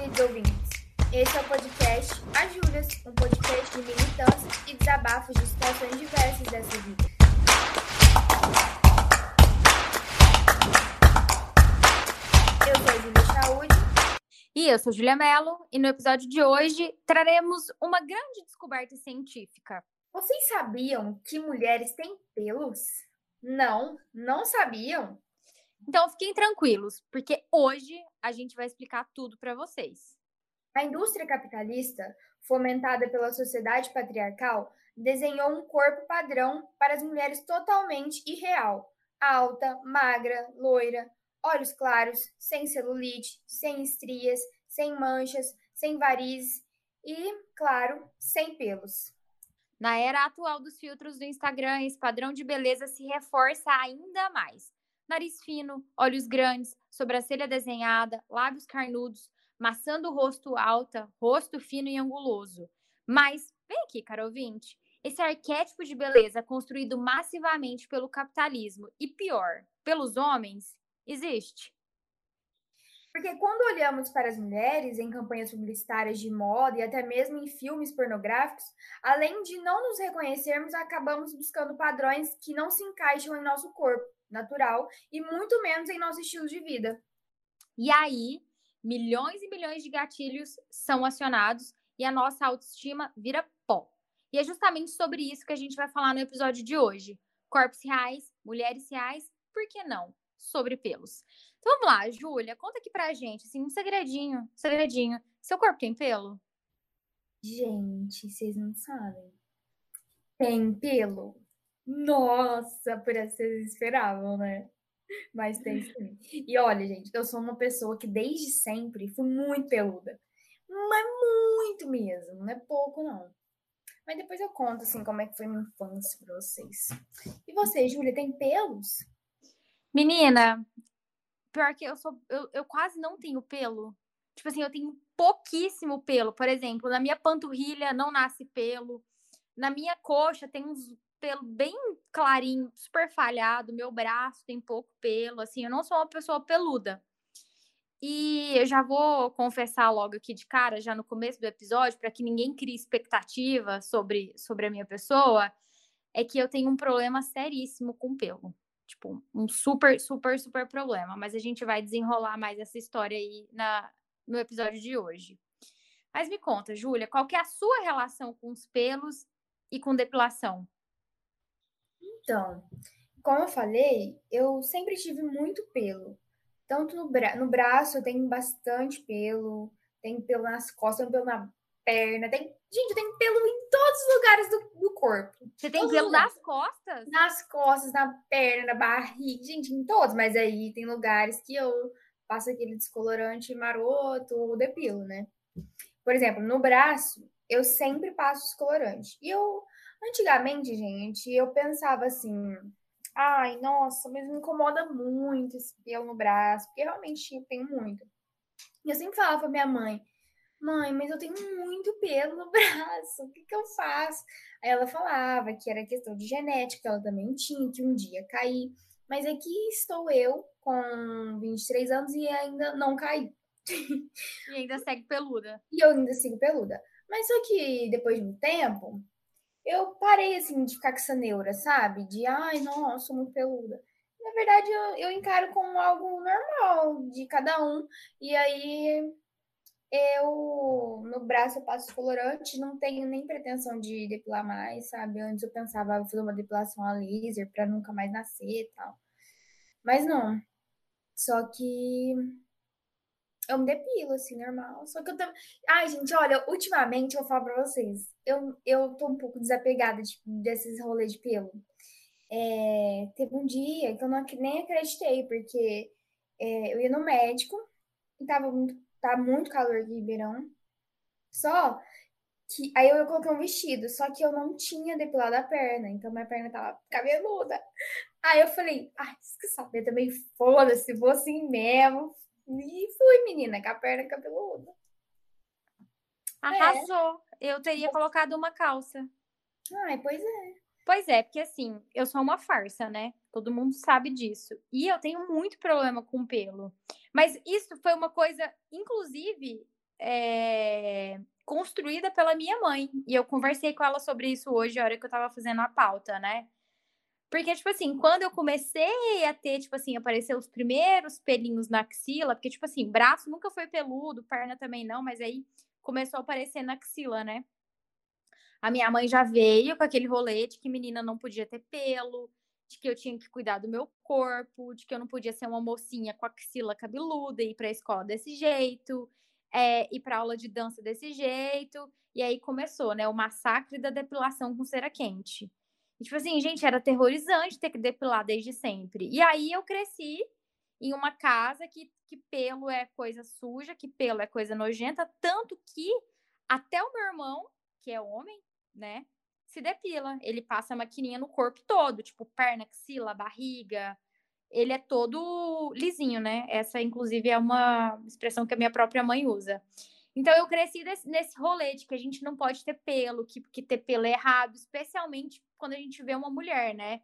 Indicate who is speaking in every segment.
Speaker 1: queridos ouvintes. Esse é o podcast A Júlias, um podcast de militância e desabafos de situações diversas dessa vida. Eu sou a Júlia Saúde.
Speaker 2: E eu sou Julia Mello, e no episódio de hoje traremos uma grande descoberta científica.
Speaker 1: Vocês sabiam que mulheres têm pelos? Não, não sabiam?
Speaker 2: Então fiquem tranquilos, porque hoje a gente vai explicar tudo para vocês.
Speaker 1: A indústria capitalista, fomentada pela sociedade patriarcal, desenhou um corpo padrão para as mulheres totalmente irreal: alta, magra, loira, olhos claros, sem celulite, sem estrias, sem manchas, sem varizes e, claro, sem pelos.
Speaker 2: Na era atual dos filtros do Instagram, esse padrão de beleza se reforça ainda mais. Nariz fino, olhos grandes, sobrancelha desenhada, lábios carnudos, maçã do rosto alta, rosto fino e anguloso. Mas, vem aqui, caro ouvinte, esse arquétipo de beleza construído massivamente pelo capitalismo e pior, pelos homens, existe.
Speaker 1: Porque quando olhamos para as mulheres em campanhas publicitárias de moda e até mesmo em filmes pornográficos, além de não nos reconhecermos, acabamos buscando padrões que não se encaixam em nosso corpo natural e muito menos em nosso estilo de vida.
Speaker 2: E aí, milhões e milhões de gatilhos são acionados e a nossa autoestima vira pó. E é justamente sobre isso que a gente vai falar no episódio de hoje. Corpos reais, mulheres reais, por que não? Sobre pelos. Então vamos lá, Júlia, conta aqui pra gente, assim, um segredinho, um segredinho. Seu corpo tem pelo?
Speaker 1: Gente, vocês não sabem. Tem pelo? Nossa, por essa vocês esperavam, né? Mas tem sim. E olha, gente, eu sou uma pessoa que desde sempre fui muito peluda. Mas muito mesmo, não é pouco, não. Mas depois eu conto, assim, como é que foi minha infância pra vocês. E você, Júlia, tem pelos?
Speaker 2: Menina, pior que eu sou. Eu, eu quase não tenho pelo. Tipo assim, eu tenho pouquíssimo pelo. Por exemplo, na minha panturrilha não nasce pelo. Na minha coxa tem uns pelo bem clarinho, super falhado. Meu braço tem pouco pelo. Assim, eu não sou uma pessoa peluda. E eu já vou confessar logo aqui de cara, já no começo do episódio, para que ninguém crie expectativa sobre, sobre a minha pessoa, é que eu tenho um problema seríssimo com pelo. Tipo, um super, super, super problema. Mas a gente vai desenrolar mais essa história aí na, no episódio de hoje. Mas me conta, Júlia, qual que é a sua relação com os pelos e com depilação?
Speaker 1: Então, como eu falei, eu sempre tive muito pelo. Tanto no, bra no braço eu tenho bastante pelo, tenho pelo nas costas, tenho pelo na perna, tem, gente, eu tenho pelo em todos os lugares do, do corpo.
Speaker 2: Você tem pelo nas costas?
Speaker 1: Nas costas, na perna, na barriga, gente, em todos, mas aí tem lugares que eu passo aquele descolorante maroto ou depilo, né? Por exemplo, no braço, eu sempre passo descolorante. E eu, antigamente, gente, eu pensava assim, ai, nossa, mas me incomoda muito esse pelo no braço, porque realmente eu tenho muito. E eu sempre falava pra minha mãe, mãe, mas eu tenho muito pelo no braço, o que, que eu faço? Aí ela falava que era questão de genética, ela também tinha, que um dia cair. Mas aqui estou eu, com 23 anos, e ainda não caí.
Speaker 2: E ainda segue peluda.
Speaker 1: E eu ainda sigo peluda. Mas só que depois de um tempo, eu parei assim de ficar com essa neura, sabe? De ai, nossa, sou muito peluda. Na verdade, eu, eu encaro como algo normal de cada um. E aí eu no braço eu passo colorante, não tenho nem pretensão de depilar mais, sabe? Antes eu pensava vou fazer uma depilação a laser para nunca mais nascer e tal. Mas não. Só que eu me depilo, assim, normal. Só que eu também. Ai, gente, olha, ultimamente eu falar pra vocês. Eu, eu tô um pouco desapegada de, desses rolês de pelo. É, teve um dia que eu não, nem acreditei, porque é, eu ia no médico e tava muito tá muito calor aqui em Ribeirão. Só que aí eu coloquei um vestido, só que eu não tinha depilado a perna, então minha perna tava cabeluda. Aí eu falei, ai, que saber também, foda-se, vou assim mesmo. E fui, menina, com a perna cabeluda.
Speaker 2: Arrasou. É. Eu teria colocado uma calça.
Speaker 1: Ai, pois é.
Speaker 2: Pois é, porque assim, eu sou uma farsa, né? Todo mundo sabe disso. E eu tenho muito problema com pelo. Mas isso foi uma coisa, inclusive, é, construída pela minha mãe. E eu conversei com ela sobre isso hoje, a hora que eu tava fazendo a pauta, né? Porque, tipo assim, quando eu comecei a ter, tipo assim, aparecer os primeiros pelinhos na axila, porque, tipo assim, braço nunca foi peludo, perna também não, mas aí começou a aparecer na axila, né? A minha mãe já veio com aquele rolê de que menina não podia ter pelo, de que eu tinha que cuidar do meu corpo, de que eu não podia ser uma mocinha com axila cabeluda e ir para a escola desse jeito, é, ir para aula de dança desse jeito. E aí começou, né, o massacre da depilação com cera quente. E, tipo assim, gente, era aterrorizante ter que depilar desde sempre. E aí eu cresci em uma casa que, que pelo é coisa suja, que pelo é coisa nojenta, tanto que até o meu irmão, que é homem, né, se depila. Ele passa a maquininha no corpo todo, tipo perna, axila, barriga. Ele é todo lisinho, né? Essa, inclusive, é uma expressão que a minha própria mãe usa. Então, eu cresci desse, nesse rolê de que a gente não pode ter pelo, que, que ter pelo é errado, especialmente quando a gente vê uma mulher, né?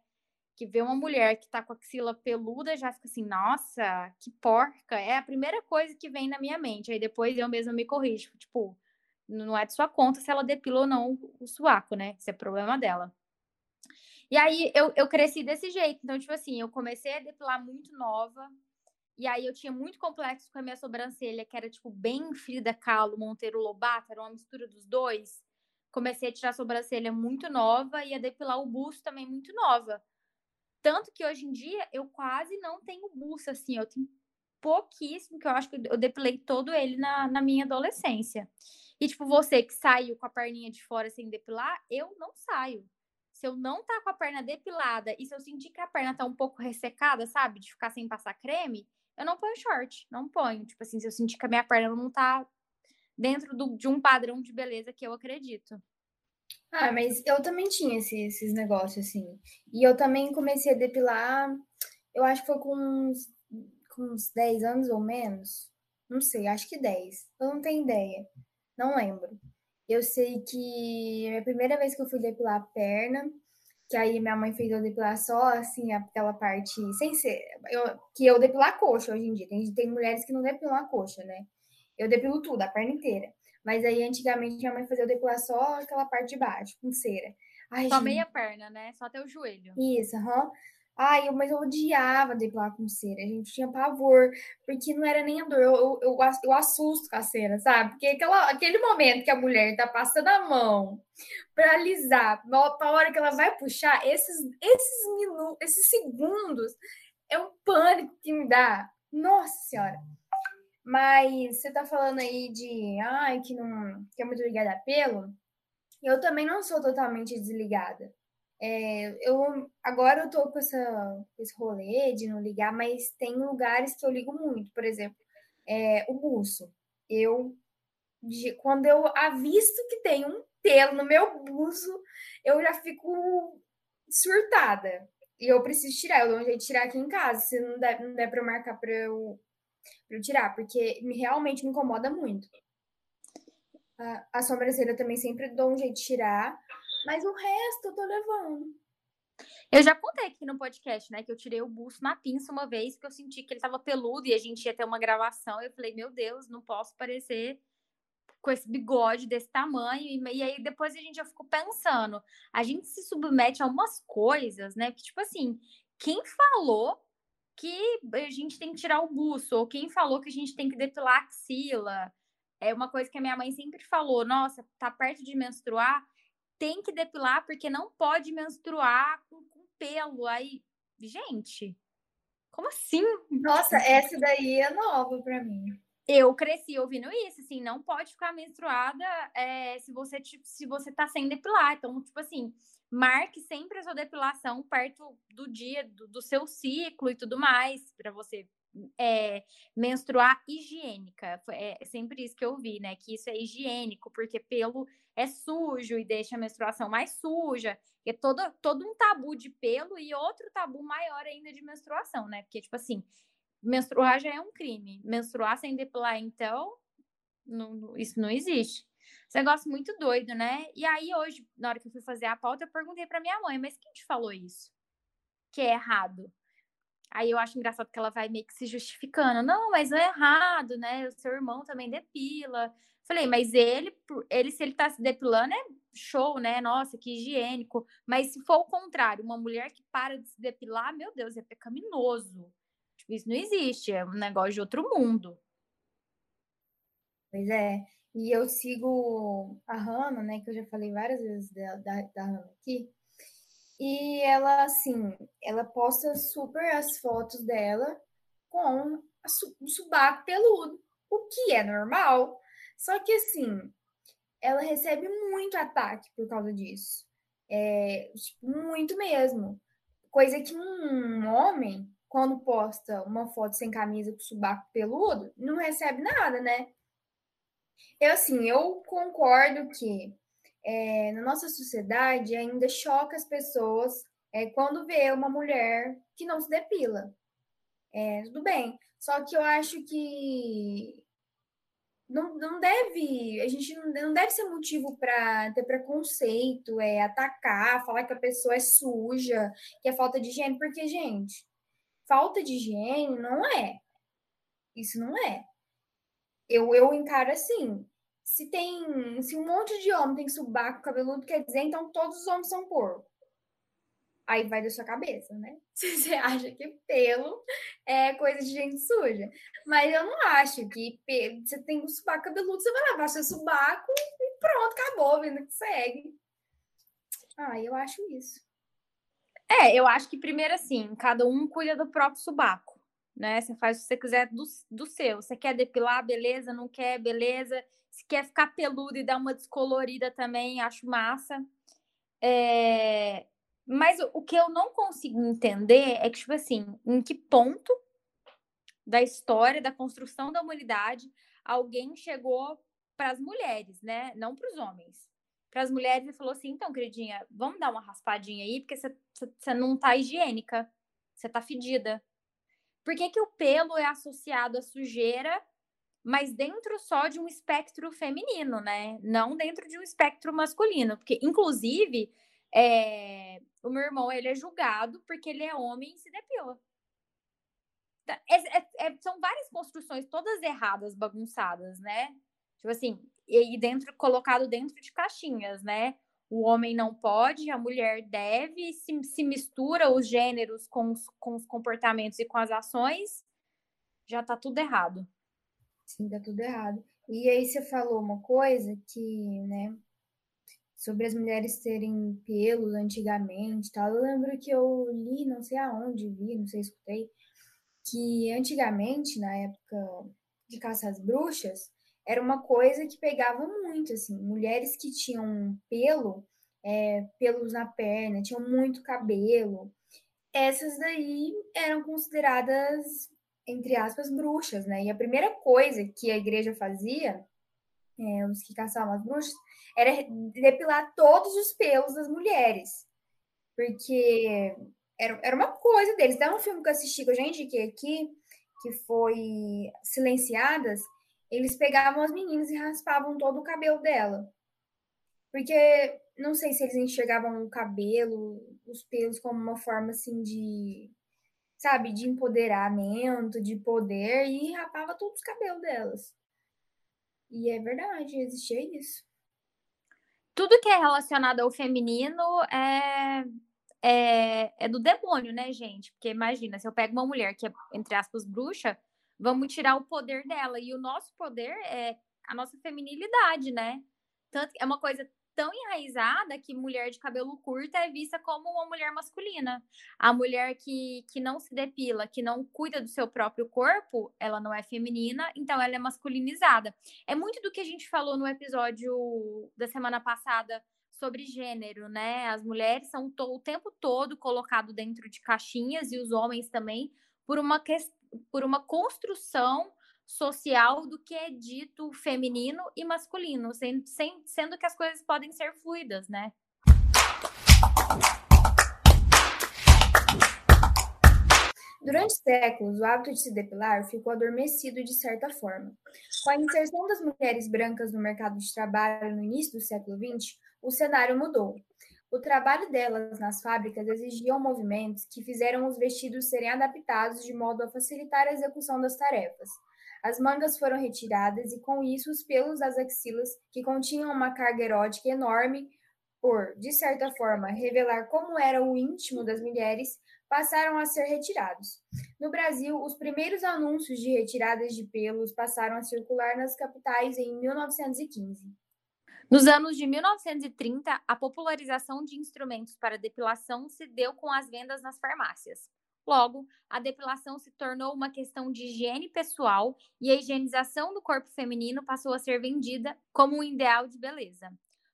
Speaker 2: Que vê uma mulher que tá com a axila peluda, já fica assim, nossa, que porca. É a primeira coisa que vem na minha mente. Aí depois eu mesma me corrijo. Tipo, não é de sua conta se ela depila ou não o suaco, né? Isso é problema dela. E aí eu, eu cresci desse jeito. Então, tipo assim, eu comecei a depilar muito nova. E aí eu tinha muito complexo com a minha sobrancelha, que era tipo bem Frida Kahlo, Monteiro Lobato, era uma mistura dos dois. Comecei a tirar a sobrancelha muito nova e a depilar o busto também muito nova. Tanto que hoje em dia eu quase não tenho busto, assim, eu tenho pouquíssimo, que eu acho que eu depilei todo ele na, na minha adolescência. E, tipo, você que saiu com a perninha de fora sem depilar, eu não saio. Se eu não tá com a perna depilada e se eu sentir que a perna tá um pouco ressecada, sabe? De ficar sem passar creme, eu não ponho short. Não ponho. Tipo assim, se eu sentir que a minha perna não tá dentro do, de um padrão de beleza que eu acredito.
Speaker 1: Ah, mas eu também tinha esse, esses negócios, assim. E eu também comecei a depilar, eu acho que foi com uns, com uns 10 anos ou menos. Não sei, acho que 10. Eu não tenho ideia. Não lembro. Eu sei que a primeira vez que eu fui depilar a perna, que aí minha mãe fez eu depilar só assim, aquela parte, sem ser. Eu, que eu depilar a coxa hoje em dia. Tem, tem mulheres que não depilam a coxa, né? Eu depilo tudo, a perna inteira. Mas aí antigamente minha mãe fazia eu depilar só aquela parte de baixo, com cera.
Speaker 2: Ai, só gente... meia perna, né? Só até o joelho.
Speaker 1: Isso, aham. Uhum. Ai, eu, mas eu odiava depilar com cera, a gente tinha pavor, porque não era nem a dor, eu, eu, eu, eu assusto com a cera, sabe? Porque aquela, aquele momento que a mulher tá passando a mão pra alisar, pra hora que ela vai puxar, esses, esses minutos, esses segundos, é um pânico que me dá. Nossa Senhora! Mas você tá falando aí de, ai, que não, que é muito ligada a pelo, eu também não sou totalmente desligada. É, eu agora eu tô com essa, esse rolê de não ligar, mas tem lugares que eu ligo muito, por exemplo, é, o buço. Eu de, quando eu avisto que tem um pelo no meu buço, eu já fico surtada. E eu preciso tirar, eu dou um jeito de tirar aqui em casa, se não der, não der para marcar para eu, pra eu tirar, porque me, realmente me incomoda muito. A, a sobrancelha também sempre dou um jeito de tirar, mas o resto eu tô levando.
Speaker 2: Eu já contei aqui no podcast, né, que eu tirei o buço na pinça uma vez, porque eu senti que ele tava peludo e a gente ia ter uma gravação. Eu falei, meu Deus, não posso parecer com esse bigode desse tamanho. E, aí depois a gente já ficou pensando. A gente se submete a umas coisas, né, que tipo assim, quem falou que a gente tem que tirar o buço, ou quem falou que a gente tem que depilar a axila. É uma coisa que a minha mãe sempre falou, nossa, tá perto de menstruar, tem que depilar porque não pode menstruar com, com pelo. Aí, gente, como assim?
Speaker 1: Nossa, essa daí é nova para mim.
Speaker 2: Eu cresci ouvindo isso, assim, não pode ficar menstruada é, se você se você tá sem depilar. Então, tipo assim, marque sempre a sua depilação perto do dia do, do seu ciclo e tudo mais, para você é, menstruar higiênica. É sempre isso que eu vi, né? Que isso é higiênico, porque pelo é sujo e deixa a menstruação mais suja. É todo, todo um tabu de pelo e outro tabu maior ainda de menstruação, né? Porque, tipo assim, menstruar já é um crime. Menstruar sem depilar, então, não, isso não existe. Esse negócio muito doido, né? E aí, hoje, na hora que eu fui fazer a pauta, eu perguntei para minha mãe, mas quem te falou isso? Que é errado. Aí eu acho engraçado que ela vai meio que se justificando. Não, mas é errado, né? O seu irmão também depila. Falei, mas ele, ele se ele tá se depilando, é show, né? Nossa, que higiênico. Mas se for o contrário, uma mulher que para de se depilar, meu Deus, é pecaminoso. Tipo, isso não existe, é um negócio de outro mundo.
Speaker 1: Pois é. E eu sigo a Hannah, né? Que eu já falei várias vezes da, da, da Hannah aqui. E ela, assim, ela posta super as fotos dela com o subaco peludo, o que é normal. Só que, assim, ela recebe muito ataque por causa disso. É, tipo, muito mesmo. Coisa que um homem, quando posta uma foto sem camisa com subaco peludo, não recebe nada, né? Eu, assim, eu concordo que é, na nossa sociedade ainda choca as pessoas é, quando vê uma mulher que não se depila. É, tudo bem. Só que eu acho que não, não deve, a gente não, não deve ser motivo para ter preconceito, é atacar, falar que a pessoa é suja, que é falta de higiene, porque, gente, falta de higiene não é. Isso não é. Eu, eu encaro assim se tem. Se um monte de homem tem subaco cabeludo, quer dizer, então todos os homens são porco. Aí vai da sua cabeça, né? Se você acha que pelo é coisa de gente suja. Mas eu não acho que você tem um subaco cabeludo, você vai lavar seu subaco e pronto, acabou, vendo que segue. Ah, eu acho isso.
Speaker 2: É, eu acho que primeiro assim, cada um cuida do próprio subaco, né? Você faz o que você quiser do, do seu. Você quer depilar, beleza? Não quer, beleza? Se quer ficar peludo e dar uma descolorida também, acho massa. É... Mas o que eu não consigo entender é que, tipo assim, em que ponto da história, da construção da humanidade, alguém chegou para as mulheres, né? Não para os homens. Para as mulheres e falou assim: então, queridinha, vamos dar uma raspadinha aí, porque você não tá higiênica, você tá fedida. Por que, que o pelo é associado à sujeira mas dentro só de um espectro feminino, né? Não dentro de um espectro masculino, porque inclusive é, o meu irmão ele é julgado porque ele é homem e se depila. Tá, é, é, é, são várias construções todas erradas, bagunçadas, né? Tipo assim, e dentro colocado dentro de caixinhas, né? O homem não pode, a mulher deve, se, se mistura os gêneros com os, com os comportamentos e com as ações, já tá tudo errado.
Speaker 1: Sim, tá tudo errado. E aí você falou uma coisa que, né, sobre as mulheres terem pelos antigamente, tal. Eu lembro que eu li, não sei aonde vi, não sei escutei, que antigamente, na época de caça às bruxas, era uma coisa que pegava muito, assim, mulheres que tinham pelo, é, pelos na perna, tinham muito cabelo, essas daí eram consideradas entre aspas, bruxas, né? E a primeira coisa que a igreja fazia, é, os que caçavam as bruxas, era depilar todos os pelos das mulheres. Porque era, era uma coisa deles. Tem um filme que eu assisti com a gente que aqui, que foi Silenciadas, eles pegavam as meninas e raspavam todo o cabelo dela. Porque não sei se eles enxergavam o cabelo, os pelos como uma forma assim de sabe, de empoderamento, de poder, e rapava todos os cabelos delas. E é verdade, existia isso.
Speaker 2: Tudo que é relacionado ao feminino é, é, é do demônio, né, gente? Porque imagina, se eu pego uma mulher que é, entre aspas, bruxa, vamos tirar o poder dela. E o nosso poder é a nossa feminilidade, né? Tanto é uma coisa tão enraizada que mulher de cabelo curto é vista como uma mulher masculina. A mulher que, que não se depila, que não cuida do seu próprio corpo, ela não é feminina, então ela é masculinizada. É muito do que a gente falou no episódio da semana passada sobre gênero, né? As mulheres são o tempo todo colocado dentro de caixinhas e os homens também por uma por uma construção social do que é dito feminino e masculino, sendo, sendo que as coisas podem ser fluidas, né?
Speaker 1: Durante séculos, o hábito de se depilar ficou adormecido de certa forma. Com a inserção das mulheres brancas no mercado de trabalho no início do século XX, o cenário mudou. O trabalho delas nas fábricas exigiam movimentos que fizeram os vestidos serem adaptados de modo a facilitar a execução das tarefas. As mangas foram retiradas e, com isso, os pelos das axilas, que continham uma carga erótica enorme, por, de certa forma, revelar como era o íntimo das mulheres, passaram a ser retirados. No Brasil, os primeiros anúncios de retiradas de pelos passaram a circular nas capitais em 1915.
Speaker 2: Nos anos de 1930, a popularização de instrumentos para depilação se deu com as vendas nas farmácias. Logo, a depilação se tornou uma questão de higiene pessoal e a higienização do corpo feminino passou a ser vendida como um ideal de beleza.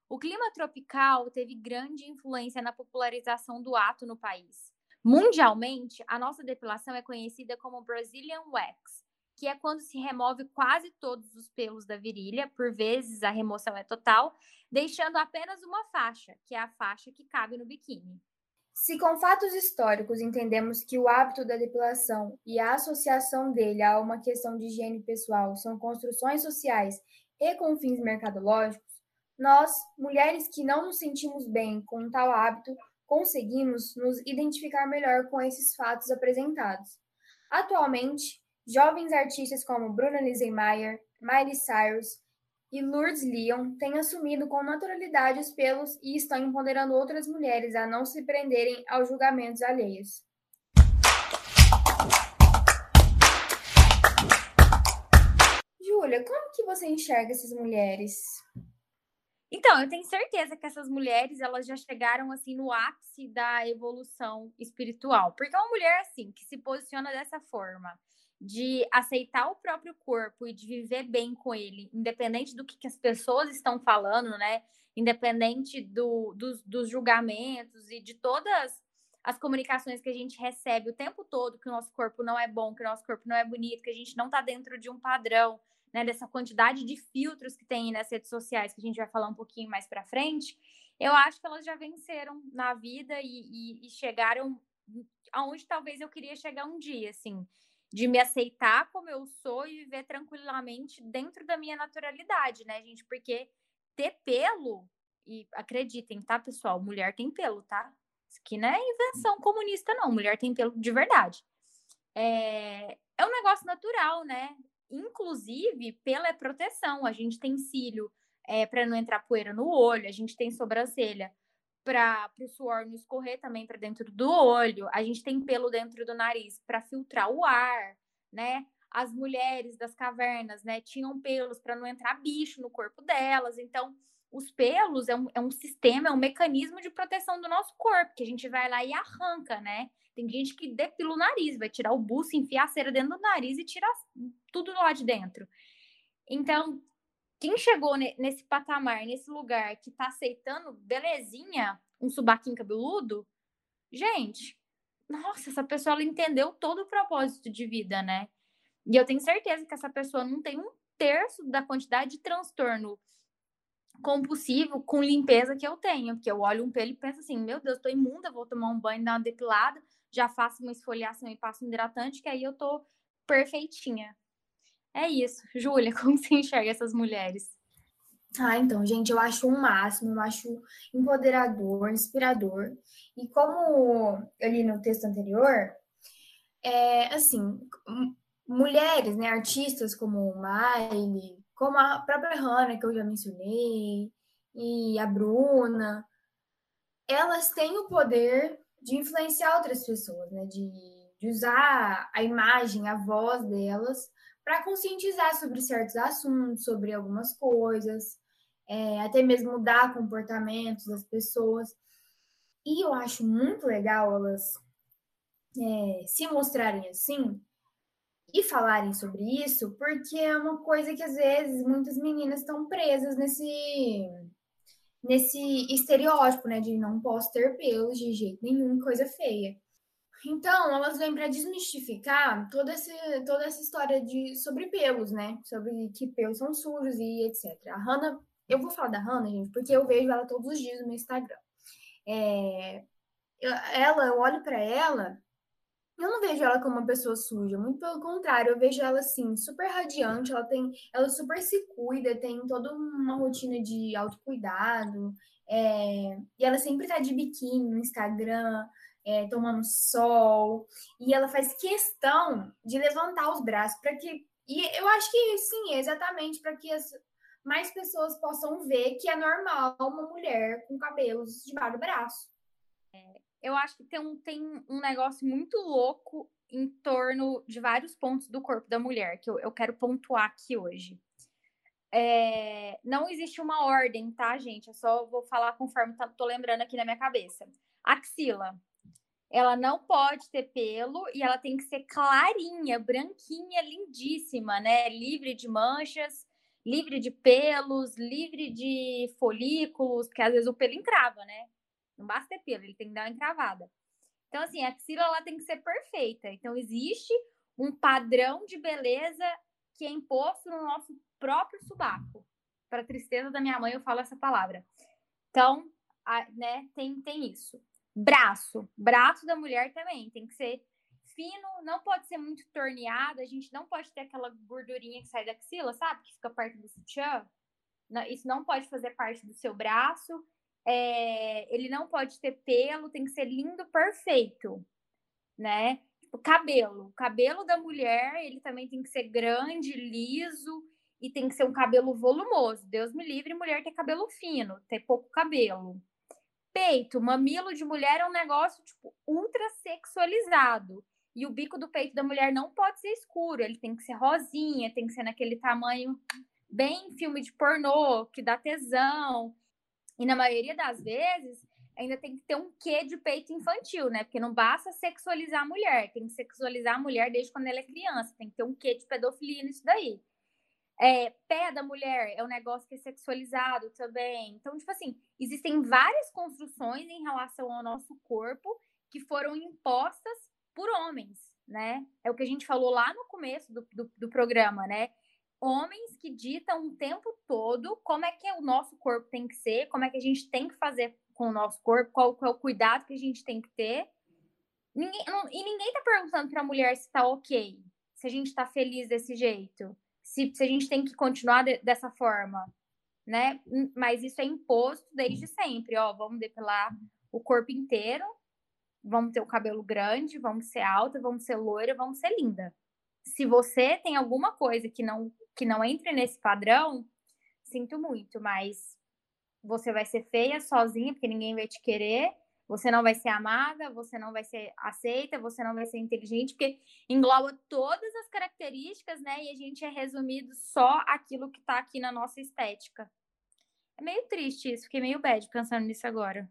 Speaker 2: O clima tropical teve grande influência na popularização do ato no país. Mundialmente, a nossa depilação é conhecida como Brazilian Wax, que é quando se remove quase todos os pelos da virilha, por vezes a remoção é total, deixando apenas uma faixa, que é a faixa que cabe no biquíni.
Speaker 1: Se com fatos históricos entendemos que o hábito da depilação e a associação dele a uma questão de higiene pessoal são construções sociais e com fins mercadológicos, nós, mulheres que não nos sentimos bem com tal hábito, conseguimos nos identificar melhor com esses fatos apresentados. Atualmente, jovens artistas como Bruna Lisenmeyer, Miley Cyrus e Lourdes Leon têm assumido com naturalidade os pelos e estão empoderando outras mulheres a não se prenderem aos julgamentos alheios. Júlia, como que você enxerga essas mulheres?
Speaker 2: Então, eu tenho certeza que essas mulheres, elas já chegaram assim no ápice da evolução espiritual. Porque é uma mulher assim que se posiciona dessa forma, de aceitar o próprio corpo e de viver bem com ele, independente do que, que as pessoas estão falando, né? Independente do, dos, dos julgamentos e de todas as comunicações que a gente recebe o tempo todo que o nosso corpo não é bom, que o nosso corpo não é bonito, que a gente não está dentro de um padrão, né? Dessa quantidade de filtros que tem nas redes sociais, que a gente vai falar um pouquinho mais para frente. Eu acho que elas já venceram na vida e, e, e chegaram aonde talvez eu queria chegar um dia, assim de me aceitar como eu sou e viver tranquilamente dentro da minha naturalidade, né, gente? Porque ter pelo, e acreditem, tá, pessoal? Mulher tem pelo, tá? Isso aqui não é invenção comunista, não. Mulher tem pelo de verdade. É, é um negócio natural, né? Inclusive, pelo é proteção. A gente tem cílio é, para não entrar poeira no olho, a gente tem sobrancelha para o suor não escorrer também para dentro do olho. A gente tem pelo dentro do nariz para filtrar o ar, né? As mulheres das cavernas, né, tinham pelos para não entrar bicho no corpo delas. Então, os pelos é um, é um sistema, é um mecanismo de proteção do nosso corpo, que a gente vai lá e arranca, né? Tem gente que depila o nariz, vai tirar o buço, enfiar a cera dentro do nariz e tirar tudo lá de dentro. Então, quem chegou nesse patamar, nesse lugar, que tá aceitando belezinha, um subaquinho cabeludo, gente, nossa, essa pessoa ela entendeu todo o propósito de vida, né? E eu tenho certeza que essa pessoa não tem um terço da quantidade de transtorno compulsivo com limpeza que eu tenho, porque eu olho um pelo e penso assim, meu Deus, tô imunda, vou tomar um banho, dar uma depilada, já faço uma esfoliação e passo um hidratante, que aí eu tô perfeitinha. É isso. Júlia, como você enxerga essas mulheres?
Speaker 1: Ah, então, gente, eu acho um máximo, eu acho empoderador, inspirador. E como eu li no texto anterior, é assim, mulheres, né, artistas como Miley, como a própria Hannah, que eu já mencionei, e a Bruna, elas têm o poder de influenciar outras pessoas, né, de, de usar a imagem, a voz delas para conscientizar sobre certos assuntos, sobre algumas coisas, é, até mesmo mudar comportamentos das pessoas. E eu acho muito legal elas é, se mostrarem assim e falarem sobre isso, porque é uma coisa que às vezes muitas meninas estão presas nesse nesse estereótipo, né, de não posso ter pelos de jeito nenhum, coisa feia. Então, elas vêm para desmistificar toda, esse, toda essa história de, sobre pelos, né? Sobre que pelos são sujos e etc. A Hannah, eu vou falar da Hannah, gente, porque eu vejo ela todos os dias no Instagram. É, ela, eu olho para ela eu não vejo ela como uma pessoa suja, muito pelo contrário, eu vejo ela assim, super radiante, ela tem, ela super se cuida, tem toda uma rotina de autocuidado, é, e ela sempre tá de biquíni no Instagram, é, tomando sol, e ela faz questão de levantar os braços para que. E eu acho que sim, exatamente para que as mais pessoas possam ver que é normal uma mulher com cabelos debaixo do braço.
Speaker 2: É, eu acho que tem um, tem um negócio muito louco em torno de vários pontos do corpo da mulher que eu, eu quero pontuar aqui hoje. É, não existe uma ordem, tá, gente? Eu só vou falar conforme tá, tô lembrando aqui na minha cabeça. Axila. Ela não pode ter pelo e ela tem que ser clarinha, branquinha, lindíssima, né? Livre de manchas, livre de pelos, livre de folículos, porque às vezes o pelo encrava, né? Não basta ter pelo, ele tem que dar uma encravada. Então, assim, a axila ela tem que ser perfeita. Então, existe um padrão de beleza que é imposto no nosso próprio subaco. Para tristeza da minha mãe, eu falo essa palavra. Então, a, né, tem, tem isso. Braço. Braço da mulher também tem que ser fino, não pode ser muito torneado. A gente não pode ter aquela gordurinha que sai da axila, sabe? Que fica perto do sutiã. Isso não pode fazer parte do seu braço. É, ele não pode ter pelo, tem que ser lindo, perfeito, né? Tipo, cabelo. O cabelo da mulher, ele também tem que ser grande, liso e tem que ser um cabelo volumoso. Deus me livre, mulher ter cabelo fino, ter pouco cabelo. Peito, mamilo de mulher é um negócio tipo ultra sexualizado. E o bico do peito da mulher não pode ser escuro, ele tem que ser rosinha, tem que ser naquele tamanho bem filme de pornô, que dá tesão. E na maioria das vezes, ainda tem que ter um quê de peito infantil, né? Porque não basta sexualizar a mulher, tem que sexualizar a mulher desde quando ela é criança, tem que ter um quê de pedofilia nisso daí. É, pé da mulher é um negócio que é sexualizado também. Então, tipo assim, existem várias construções em relação ao nosso corpo que foram impostas por homens, né? É o que a gente falou lá no começo do, do, do programa, né? homens que ditam o tempo todo como é que o nosso corpo tem que ser, como é que a gente tem que fazer com o nosso corpo, qual, qual é o cuidado que a gente tem que ter. Ninguém, não, e ninguém tá perguntando para a mulher se tá ok, se a gente tá feliz desse jeito, se, se a gente tem que continuar de, dessa forma, né? Mas isso é imposto desde sempre, ó, vamos depilar o corpo inteiro, vamos ter o cabelo grande, vamos ser alta, vamos ser loira, vamos ser linda. Se você tem alguma coisa que não que não entre nesse padrão, sinto muito, mas você vai ser feia sozinha, porque ninguém vai te querer, você não vai ser amada, você não vai ser aceita, você não vai ser inteligente, porque engloba todas as características, né? E a gente é resumido só aquilo que tá aqui na nossa estética. É meio triste isso, fiquei meio bad pensando nisso agora.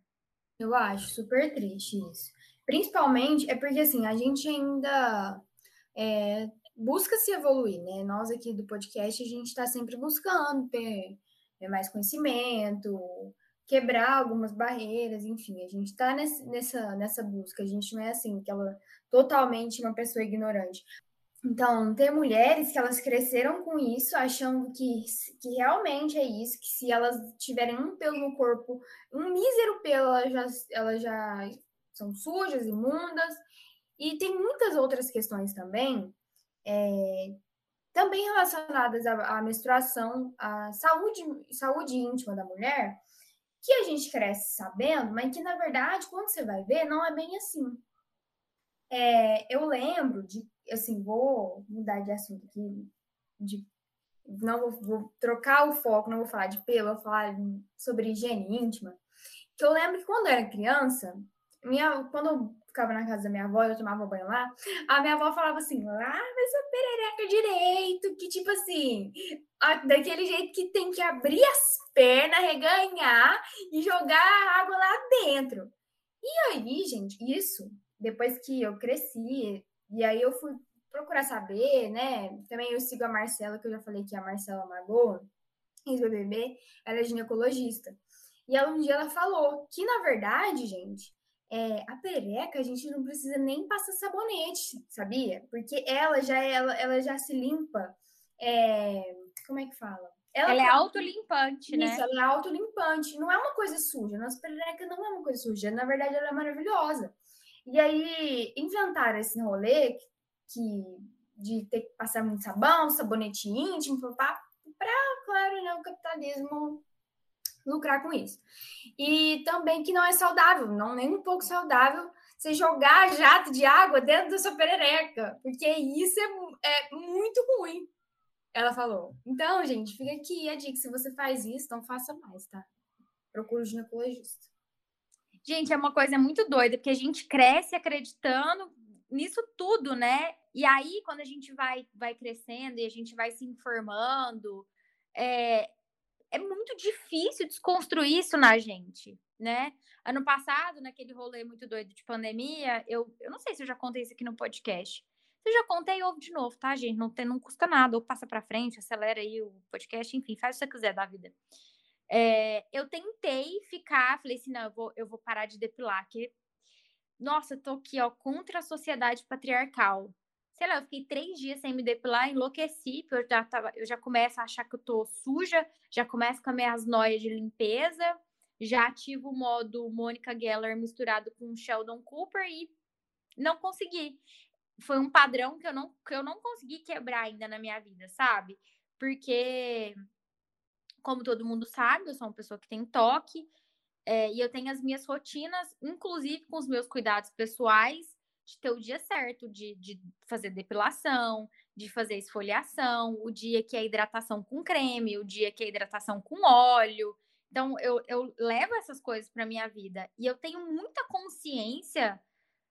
Speaker 1: Eu acho super triste isso. Principalmente é porque assim, a gente ainda é, busca se evoluir, né? Nós aqui do podcast, a gente está sempre buscando ter, ter, mais conhecimento, quebrar algumas barreiras, enfim, a gente está nessa, nessa busca, a gente não é assim, aquela totalmente uma pessoa ignorante. Então, ter mulheres que elas cresceram com isso, achando que, que realmente é isso, que se elas tiverem um pelo no corpo, um mísero pelo, elas já, elas já são sujas, imundas. E tem muitas outras questões também é, também relacionadas à, à, menstruação, à saúde, saúde íntima da mulher, que a gente cresce sabendo, mas que na verdade, quando você vai ver, não é bem assim. É, eu lembro de, assim, vou mudar de assunto aqui, de, não vou, vou, trocar o foco, não vou falar de pelo, vou falar sobre higiene íntima. Que eu lembro que quando eu era criança, minha, quando eu ficava na casa da minha avó, eu tomava banho lá, a minha avó falava assim, lava essa perereca direito, que tipo assim, daquele jeito que tem que abrir as pernas, reganhar e jogar água lá dentro. E aí, gente, isso, depois que eu cresci, e aí eu fui procurar saber, né? Também eu sigo a Marcela, que eu já falei que é a Marcela Magô, ex-BBB, ela é ginecologista. E ela um dia ela falou que, na verdade, gente, é, a pereca a gente não precisa nem passar sabonete, sabia? Porque ela já ela, ela já se limpa. É, como é que fala?
Speaker 2: Ela, ela é autolimpante, né?
Speaker 1: Isso, ela é autolimpante. Não é uma coisa suja. Nossa perereca não é uma coisa suja. Na verdade, ela é maravilhosa. E aí inventaram esse rolê que, de ter que passar muito sabão, sabonete íntimo, para, claro, né, o capitalismo lucrar com isso. E também que não é saudável, não nem um pouco saudável você jogar jato de água dentro da sua perereca, porque isso é, é muito ruim. Ela falou. Então, gente, fica aqui a dica. Se você faz isso, não faça mais, tá? Procure um ginecologista.
Speaker 2: Gente, é uma coisa muito doida, porque a gente cresce acreditando nisso tudo, né? E aí, quando a gente vai, vai crescendo e a gente vai se informando, é, é muito difícil desconstruir isso na gente, né? Ano passado, naquele rolê muito doido de pandemia, eu, eu não sei se eu já contei isso aqui no podcast. Se eu já contei, ouve de novo, tá, gente? Não, tem, não custa nada, ou passa para frente, acelera aí o podcast, enfim, faz o que você quiser da vida. É, eu tentei ficar, falei assim, não, eu vou, eu vou parar de depilar, que, nossa, eu tô aqui, ó, contra a sociedade patriarcal sei lá, eu fiquei três dias sem me depilar, enlouqueci, porque eu já, tava, eu já começo a achar que eu tô suja, já começo com as minhas noias de limpeza, já ativo o modo Mônica Geller misturado com Sheldon Cooper e não consegui. Foi um padrão que eu não, que eu não consegui quebrar ainda na minha vida, sabe? Porque, como todo mundo sabe, eu sou uma pessoa que tem toque, é, e eu tenho as minhas rotinas, inclusive com os meus cuidados pessoais, de ter o dia certo de, de fazer depilação, de fazer esfoliação, o dia que é hidratação com creme, o dia que é hidratação com óleo. Então, eu, eu levo essas coisas para minha vida e eu tenho muita consciência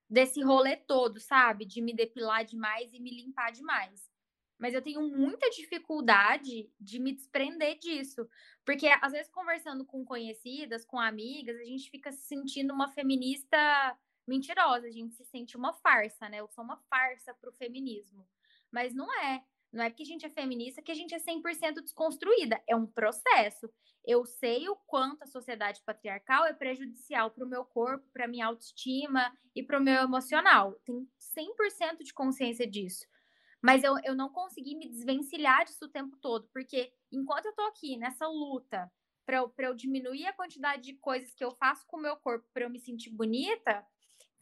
Speaker 2: desse rolê todo, sabe? De me depilar demais e me limpar demais. Mas eu tenho muita dificuldade de me desprender disso. Porque, às vezes, conversando com conhecidas, com amigas, a gente fica se sentindo uma feminista mentirosa, a gente se sente uma farsa, né? Eu sou uma farsa pro feminismo. Mas não é. Não é porque a gente é feminista que a gente é 100% desconstruída. É um processo. Eu sei o quanto a sociedade patriarcal é prejudicial para o meu corpo, para minha autoestima e para o meu emocional. Tenho 100% de consciência disso. Mas eu, eu não consegui me desvencilhar disso o tempo todo, porque enquanto eu tô aqui nessa luta para eu, eu diminuir a quantidade de coisas que eu faço com o meu corpo para eu me sentir bonita,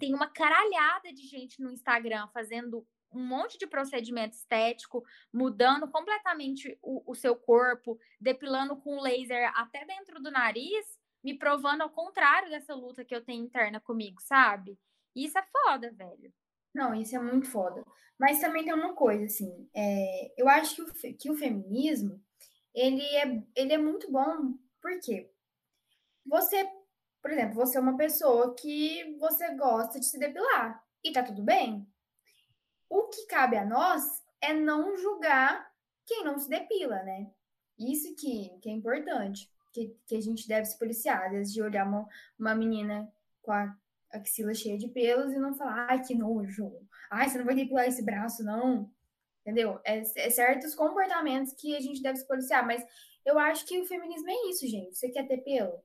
Speaker 2: tem uma caralhada de gente no Instagram fazendo um monte de procedimento estético, mudando completamente o, o, seu corpo, depilando com laser até dentro do nariz, me provando ao contrário dessa luta que eu tenho interna comigo, sabe? Isso é foda, velho.
Speaker 1: Não, isso é muito foda. Mas também tem uma coisa, assim, é, eu acho que o, que o feminismo, ele é, ele é muito bom, por quê? Você por exemplo, você é uma pessoa que você gosta de se depilar e tá tudo bem. O que cabe a nós é não julgar quem não se depila, né? Isso que, que é importante, que, que a gente deve se policiar, às vezes de olhar uma, uma menina com a axila cheia de pelos e não falar, ai, que nojo, ai, você não vai depilar esse braço, não. Entendeu? É, é certos comportamentos que a gente deve se policiar, mas eu acho que o feminismo é isso, gente. Você quer ter pelo?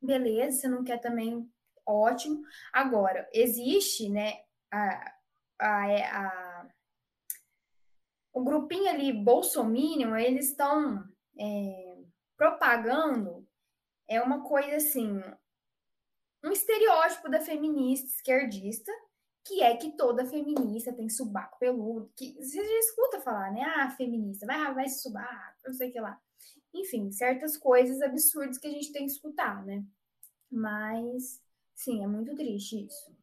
Speaker 1: Beleza, você não quer também, ótimo. Agora, existe, né, a, a, é, a o grupinho ali, Bolsominion, eles estão é, propagando é uma coisa assim, um estereótipo da feminista esquerdista, que é que toda feminista tem subaco peludo, que você já escuta falar, né? Ah, feminista, vai, vai subaco, não sei o que lá. Enfim, certas coisas absurdas que a gente tem que escutar, né? Mas, sim, é muito triste isso.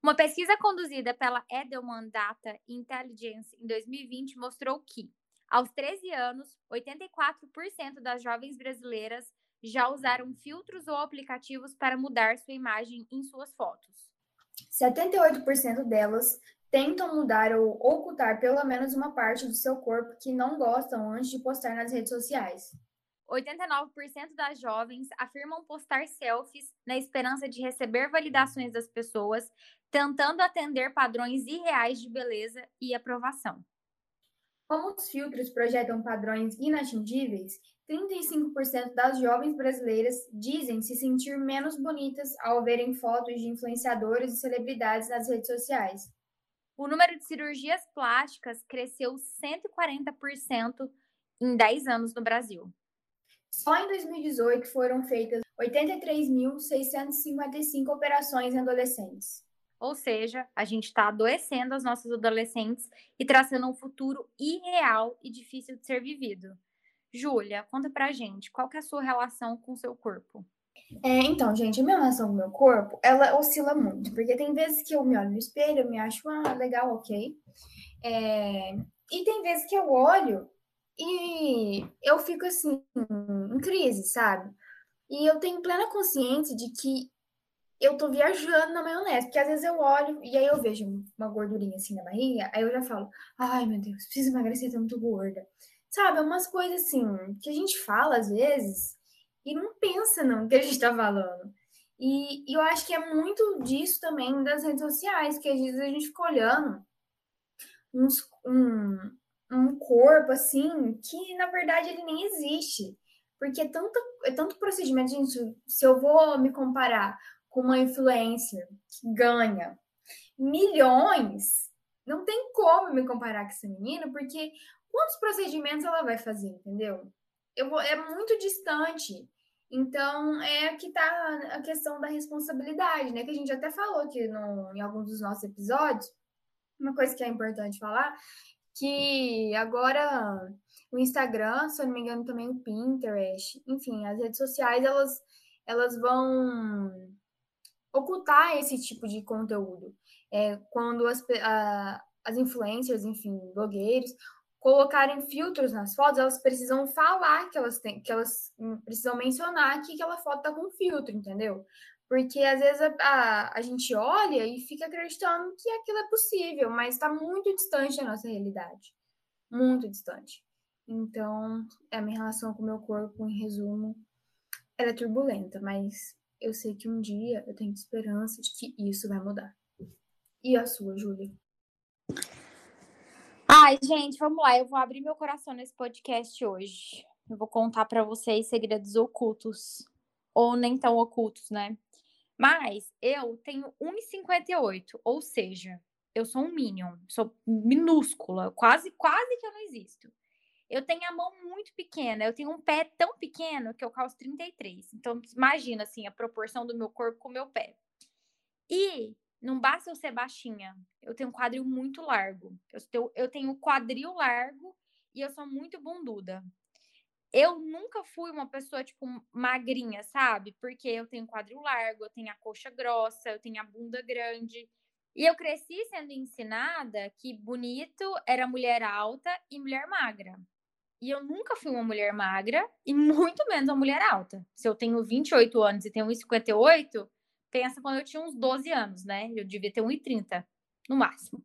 Speaker 2: Uma pesquisa conduzida pela Edelman Data Intelligence em 2020 mostrou que, aos 13 anos, 84% das jovens brasileiras já usaram filtros ou aplicativos para mudar sua imagem em suas fotos.
Speaker 1: 78% delas tentam mudar ou ocultar pelo menos uma parte do seu corpo que não gostam antes de postar nas redes sociais.
Speaker 2: 89% das jovens afirmam postar selfies na esperança de receber validações das pessoas, tentando atender padrões irreais de beleza e aprovação.
Speaker 1: Como os filtros projetam padrões inatingíveis, 35% das jovens brasileiras dizem se sentir menos bonitas ao verem fotos de influenciadores e celebridades nas redes sociais.
Speaker 2: O número de cirurgias plásticas cresceu 140% em 10 anos no Brasil.
Speaker 1: Só em 2018 foram feitas 83.655 operações em adolescentes.
Speaker 2: Ou seja, a gente está adoecendo as nossas adolescentes e traçando um futuro irreal e difícil de ser vivido. Júlia, conta pra gente, qual que é a sua relação com o seu corpo?
Speaker 1: É, então, gente, a minha relação com o meu corpo, ela oscila muito, porque tem vezes que eu me olho no espelho, eu me acho, ah, legal, ok. É, e tem vezes que eu olho e eu fico assim, em crise, sabe? E eu tenho plena consciência de que eu tô viajando na maionese, porque às vezes eu olho e aí eu vejo uma gordurinha assim na barriga, aí eu já falo, ai meu Deus, preciso emagrecer, tô muito gorda. Sabe, é umas coisas assim que a gente fala às vezes e não pensa não que a gente tá falando. E, e eu acho que é muito disso também das redes sociais, que às vezes a gente fica olhando uns, um, um corpo assim que na verdade ele nem existe. Porque é tanto, é tanto procedimento, gente. Se eu vou me comparar com uma influencer que ganha milhões, não tem como me comparar com essa menina, porque quantos procedimentos ela vai fazer, entendeu? Eu vou, é muito distante. Então, é aqui tá a questão da responsabilidade, né? Que a gente até falou aqui no, em alguns dos nossos episódios. Uma coisa que é importante falar, que agora o Instagram, se eu não me engano, também o Pinterest, enfim, as redes sociais, elas, elas vão ocultar esse tipo de conteúdo. É, quando as, a, as influencers, enfim, blogueiros, colocarem filtros nas fotos, elas precisam falar que elas têm, que elas precisam mencionar que aquela foto tá com filtro, entendeu? Porque às vezes a, a, a gente olha e fica acreditando que aquilo é possível, mas está muito distante da nossa realidade. Muito distante. Então, a minha relação com o meu corpo, em resumo, ela é turbulenta, mas eu sei que um dia eu tenho esperança de que isso vai mudar. E a sua, Júlia?
Speaker 2: Ai, gente, vamos lá. Eu vou abrir meu coração nesse podcast hoje. Eu vou contar para vocês segredos ocultos. Ou nem tão ocultos, né? Mas eu tenho 1,58, ou seja, eu sou um minion, sou minúscula, quase, quase que eu não existo. Eu tenho a mão muito pequena, eu tenho um pé tão pequeno que eu calço 33. Então, imagina assim a proporção do meu corpo com o meu pé. E não basta eu ser baixinha, eu tenho um quadril muito largo. Eu tenho, quadril largo e eu sou muito bunduda. Eu nunca fui uma pessoa, tipo, magrinha, sabe? Porque eu tenho quadril largo, eu tenho a coxa grossa, eu tenho a bunda grande. E eu cresci sendo ensinada que bonito era mulher alta e mulher magra. E eu nunca fui uma mulher magra e muito menos uma mulher alta. Se eu tenho 28 anos e tenho 1,58, pensa quando eu tinha uns 12 anos, né? Eu devia ter 1,30 no máximo.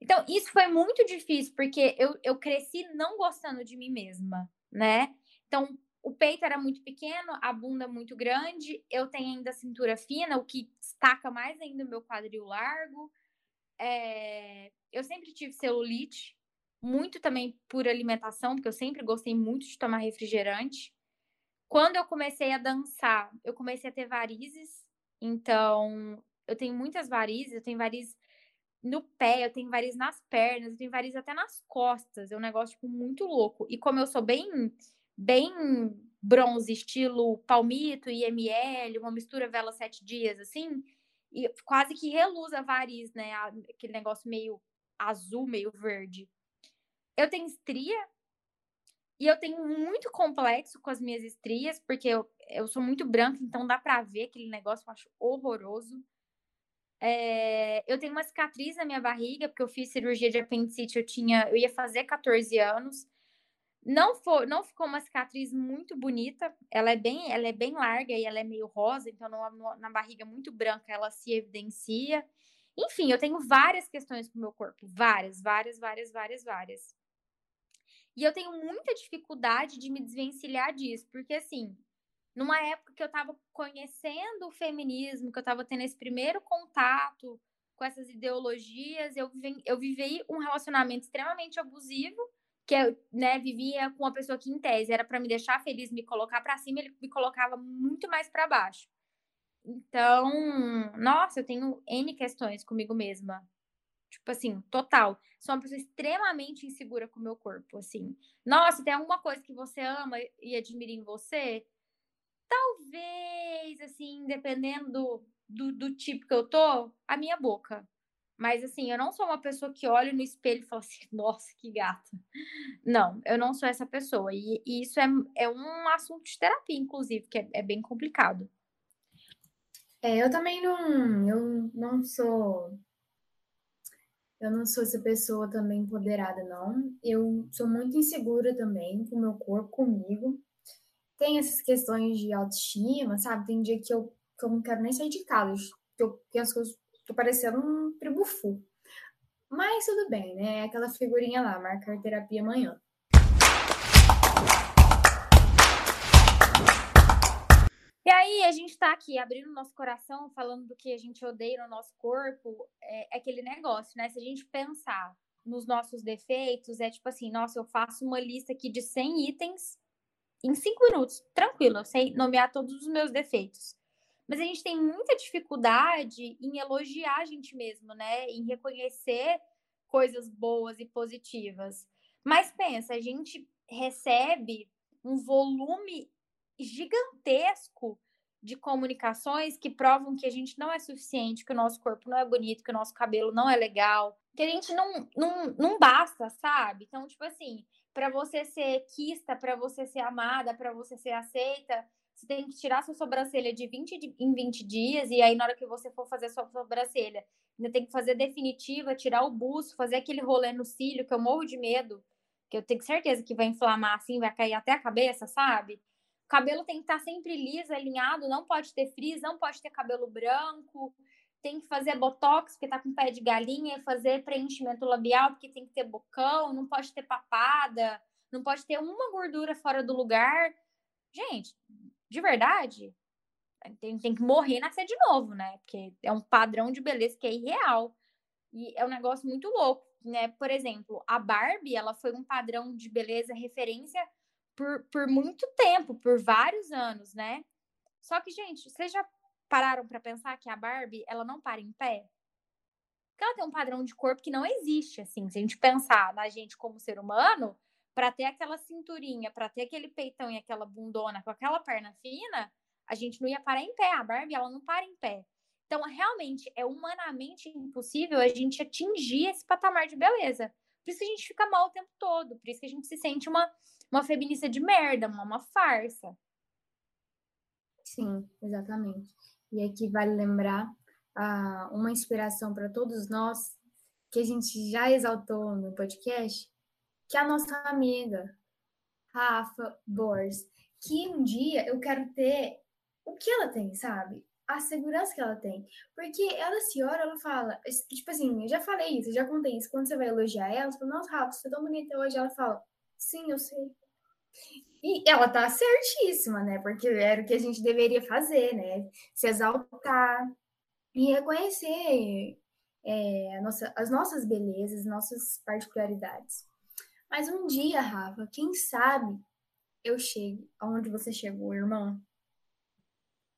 Speaker 2: Então, isso foi muito difícil, porque eu, eu cresci não gostando de mim mesma, né? Então, o peito era muito pequeno, a bunda muito grande, eu tenho ainda a cintura fina, o que destaca mais ainda o meu quadril largo. É... Eu sempre tive celulite, muito também por alimentação, porque eu sempre gostei muito de tomar refrigerante. Quando eu comecei a dançar, eu comecei a ter varizes. Então, eu tenho muitas varizes, eu tenho varizes no pé, eu tenho varizes nas pernas, eu tenho varizes até nas costas. É um negócio tipo, muito louco. E como eu sou bem bem bronze, estilo palmito e ML, uma mistura vela sete dias assim, e quase que reluz a variz, né? Aquele negócio meio azul, meio verde. Eu tenho estria e eu tenho muito complexo com as minhas estrias, porque eu, eu sou muito branca, então dá pra ver aquele negócio, eu acho horroroso. É, eu tenho uma cicatriz na minha barriga, porque eu fiz cirurgia de apendicite, eu tinha, eu ia fazer 14 anos. Não, for, não ficou uma cicatriz muito bonita, ela é bem, ela é bem larga e ela é meio rosa, então na barriga muito branca ela se evidencia. Enfim, eu tenho várias questões com o meu corpo, várias, várias, várias, várias, várias. E eu tenho muita dificuldade de me desvencilhar disso, porque assim, numa época que eu estava conhecendo o feminismo, que eu estava tendo esse primeiro contato com essas ideologias, eu, vivi, eu vivi um relacionamento extremamente abusivo, que eu né, vivia com uma pessoa que, em tese, era para me deixar feliz, me colocar para cima, ele me colocava muito mais para baixo. Então, nossa, eu tenho N questões comigo mesma Tipo assim, total. Sou uma pessoa extremamente insegura com o meu corpo, assim. Nossa, tem alguma coisa que você ama e admira em você? Talvez, assim, dependendo do, do, tipo que eu tô, a minha boca. Mas assim, eu não sou uma pessoa que olha no espelho e fala assim, nossa, que gata. Não, eu não sou essa pessoa. E, e isso é, é um assunto de terapia, inclusive, que é, é bem complicado.
Speaker 1: É, eu também não, eu não sou eu não sou essa pessoa também empoderada, não. Eu sou muito insegura também com o meu corpo, comigo. Tem essas questões de autoestima, sabe? Tem dia que eu, que eu não quero nem sair de casa, que eu penso que eu tô parecendo um tribufu. Mas tudo bem, né? Aquela figurinha lá, marcar terapia amanhã.
Speaker 2: E aí, a gente tá aqui abrindo nosso coração, falando do que a gente odeia no nosso corpo. É, é aquele negócio, né? Se a gente pensar nos nossos defeitos, é tipo assim: nossa, eu faço uma lista aqui de 100 itens em 5 minutos, tranquilo, sei nomear todos os meus defeitos. Mas a gente tem muita dificuldade em elogiar a gente mesmo, né? Em reconhecer coisas boas e positivas. Mas pensa, a gente recebe um volume gigantesco de comunicações que provam que a gente não é suficiente, que o nosso corpo não é bonito, que o nosso cabelo não é legal, que a gente não, não, não basta, sabe? Então, tipo assim, para você ser quista, para você ser amada, para você ser aceita, você tem que tirar sua sobrancelha de 20 em 20 dias, e aí na hora que você for fazer sua sobrancelha, ainda tem que fazer definitiva, tirar o buço, fazer aquele rolê no cílio, que eu morro de medo, que eu tenho certeza que vai inflamar assim, vai cair até a cabeça, sabe? cabelo tem que estar sempre liso, alinhado, não pode ter frizz, não pode ter cabelo branco, tem que fazer botox porque tá com pé de galinha, fazer preenchimento labial porque tem que ter bocão, não pode ter papada, não pode ter uma gordura fora do lugar. Gente, de verdade, tem, tem que morrer e nascer de novo, né? Porque é um padrão de beleza que é irreal. E é um negócio muito louco, né? Por exemplo, a Barbie, ela foi um padrão de beleza referência por, por muito tempo, por vários anos, né? Só que, gente, vocês já pararam para pensar que a Barbie, ela não para em pé? Porque ela tem um padrão de corpo que não existe, assim. Se a gente pensar na gente como ser humano, para ter aquela cinturinha, para ter aquele peitão e aquela bundona com aquela perna fina, a gente não ia parar em pé. A Barbie, ela não para em pé. Então, realmente, é humanamente impossível a gente atingir esse patamar de beleza. Por isso que a gente fica mal o tempo todo, por isso que a gente se sente uma uma feminista de merda, uma, uma farsa.
Speaker 1: Sim, exatamente. E aqui vale lembrar ah, uma inspiração para todos nós que a gente já exaltou no podcast, que é a nossa amiga Rafa Bors, que um dia eu quero ter o que ela tem, sabe? A segurança que ela tem. Porque ela se olha, ela fala, tipo assim, eu já falei isso, eu já contei isso, quando você vai elogiar ela, você fala, nossa, Rafa, você é tão bonita hoje, ela fala, sim, eu sei. E ela tá certíssima, né? Porque era o que a gente deveria fazer, né? Se exaltar e reconhecer é, nossa, as nossas belezas, nossas particularidades. Mas um dia, Rafa, quem sabe eu chegue aonde você chegou, irmão.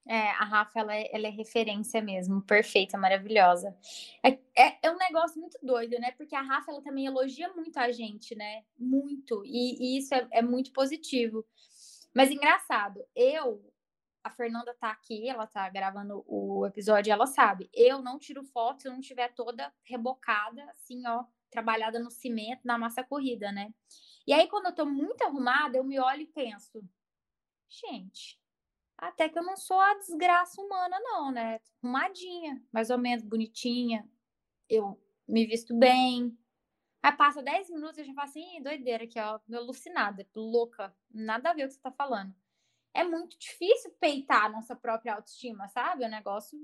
Speaker 2: É, a Rafa, ela é, ela é referência mesmo, perfeita, maravilhosa. É, é, é, um negócio muito doido, né? Porque a Rafa, ela também elogia muito a gente, né? Muito. E, e isso é, é, muito positivo. Mas engraçado, eu, a Fernanda tá aqui, ela tá gravando o episódio, ela sabe. Eu não tiro foto se eu não tiver toda rebocada, assim, ó, trabalhada no cimento, na massa corrida, né? E aí, quando eu tô muito arrumada, eu me olho e penso, gente até que eu não sou a desgraça humana, não, né? Arrumadinha, mais ou menos bonitinha. Eu me visto bem. Aí passa 10 minutos e eu já falo assim, doideira aqui, ó, alucinada, louca. Nada a ver o que você tá falando. É muito difícil peitar a nossa própria autoestima, sabe? O negócio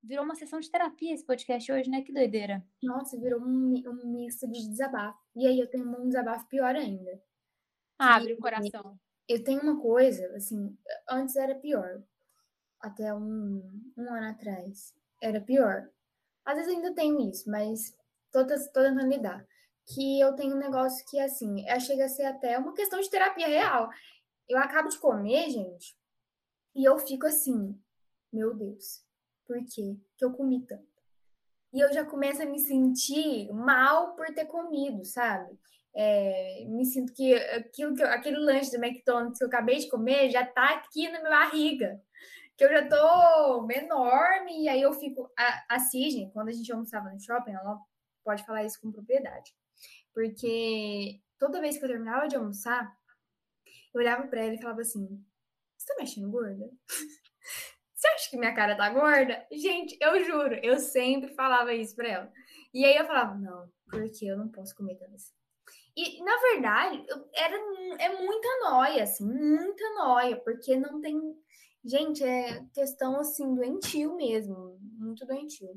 Speaker 2: virou uma sessão de terapia esse podcast hoje, né? Que doideira.
Speaker 1: Nossa, virou um, um misto de desabafo. E aí eu tenho um desabafo pior ainda.
Speaker 2: Abre o coração
Speaker 1: eu tenho uma coisa, assim, antes era pior. Até um, um ano atrás. Era pior. Às vezes ainda tenho isso, mas tô, tô tentando lidar. Que eu tenho um negócio que, assim, é, chega a ser até uma questão de terapia real. Eu acabo de comer, gente, e eu fico assim, meu Deus, por quê que eu comi tanto? E eu já começo a me sentir mal por ter comido, sabe? É, me sinto que, aquilo que aquele lanche do McDonald's que eu acabei de comer já tá aqui na minha barriga. Que eu já tô enorme, e aí eu fico. A, a Cisne, quando a gente almoçava no shopping, ela pode falar isso com propriedade. Porque toda vez que eu terminava de almoçar, eu olhava para ela e falava assim: Você tá me achando gorda? Você acha que minha cara tá gorda? Gente, eu juro, eu sempre falava isso pra ela. E aí eu falava: Não, porque eu não posso comer tanto assim. E, na verdade, era, é muita noia, assim, muita noia, porque não tem. Gente, é questão, assim, doentio mesmo, muito doentio.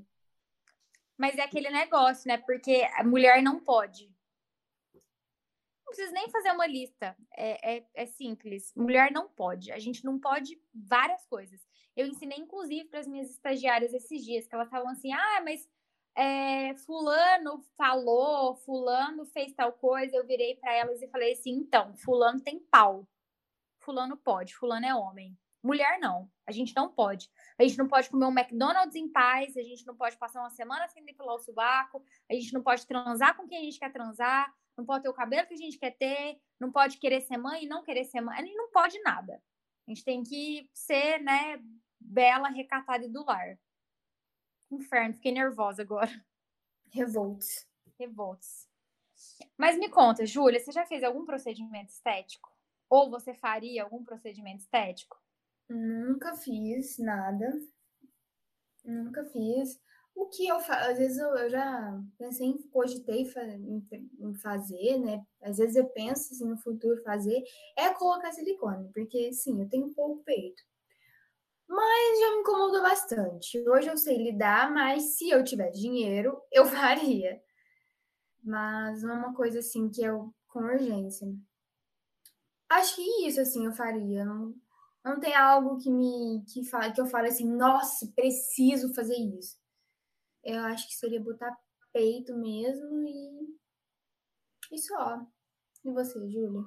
Speaker 2: Mas é aquele negócio, né? Porque a mulher não pode. Não precisa nem fazer uma lista. É, é, é simples. Mulher não pode. A gente não pode várias coisas. Eu ensinei, inclusive, para as minhas estagiárias esses dias, que elas estavam assim, ah, mas é, fulano falou, fulano fez tal coisa, eu virei para elas e falei assim, então, fulano tem pau, fulano pode, fulano é homem, mulher não, a gente não pode, a gente não pode comer um McDonald's em paz, a gente não pode passar uma semana sem depilar o subaco, a gente não pode transar com quem a gente quer transar, não pode ter o cabelo que a gente quer ter, não pode querer ser mãe e não querer ser mãe, a gente não pode nada, a gente tem que ser, né, bela, recatada e do lar. Inferno, fiquei nervosa agora.
Speaker 1: Revolts.
Speaker 2: Revolts. Mas me conta, Júlia, você já fez algum procedimento estético? Ou você faria algum procedimento estético?
Speaker 1: Nunca fiz nada. Nunca fiz. O que eu faço, às vezes eu, eu, já pensei em cogitei em, fazer, né? Às vezes eu penso assim, no futuro fazer, é colocar silicone, porque sim, eu tenho pouco peito. Mas já me incomodou bastante. Hoje eu sei lidar, mas se eu tiver dinheiro, eu faria. Mas não é uma coisa assim que eu com urgência. Acho que isso assim eu faria. Não, não tem algo que me que, fala, que eu fale assim, nossa, preciso fazer isso. Eu acho que seria botar peito mesmo e, e só. E você, Júlia?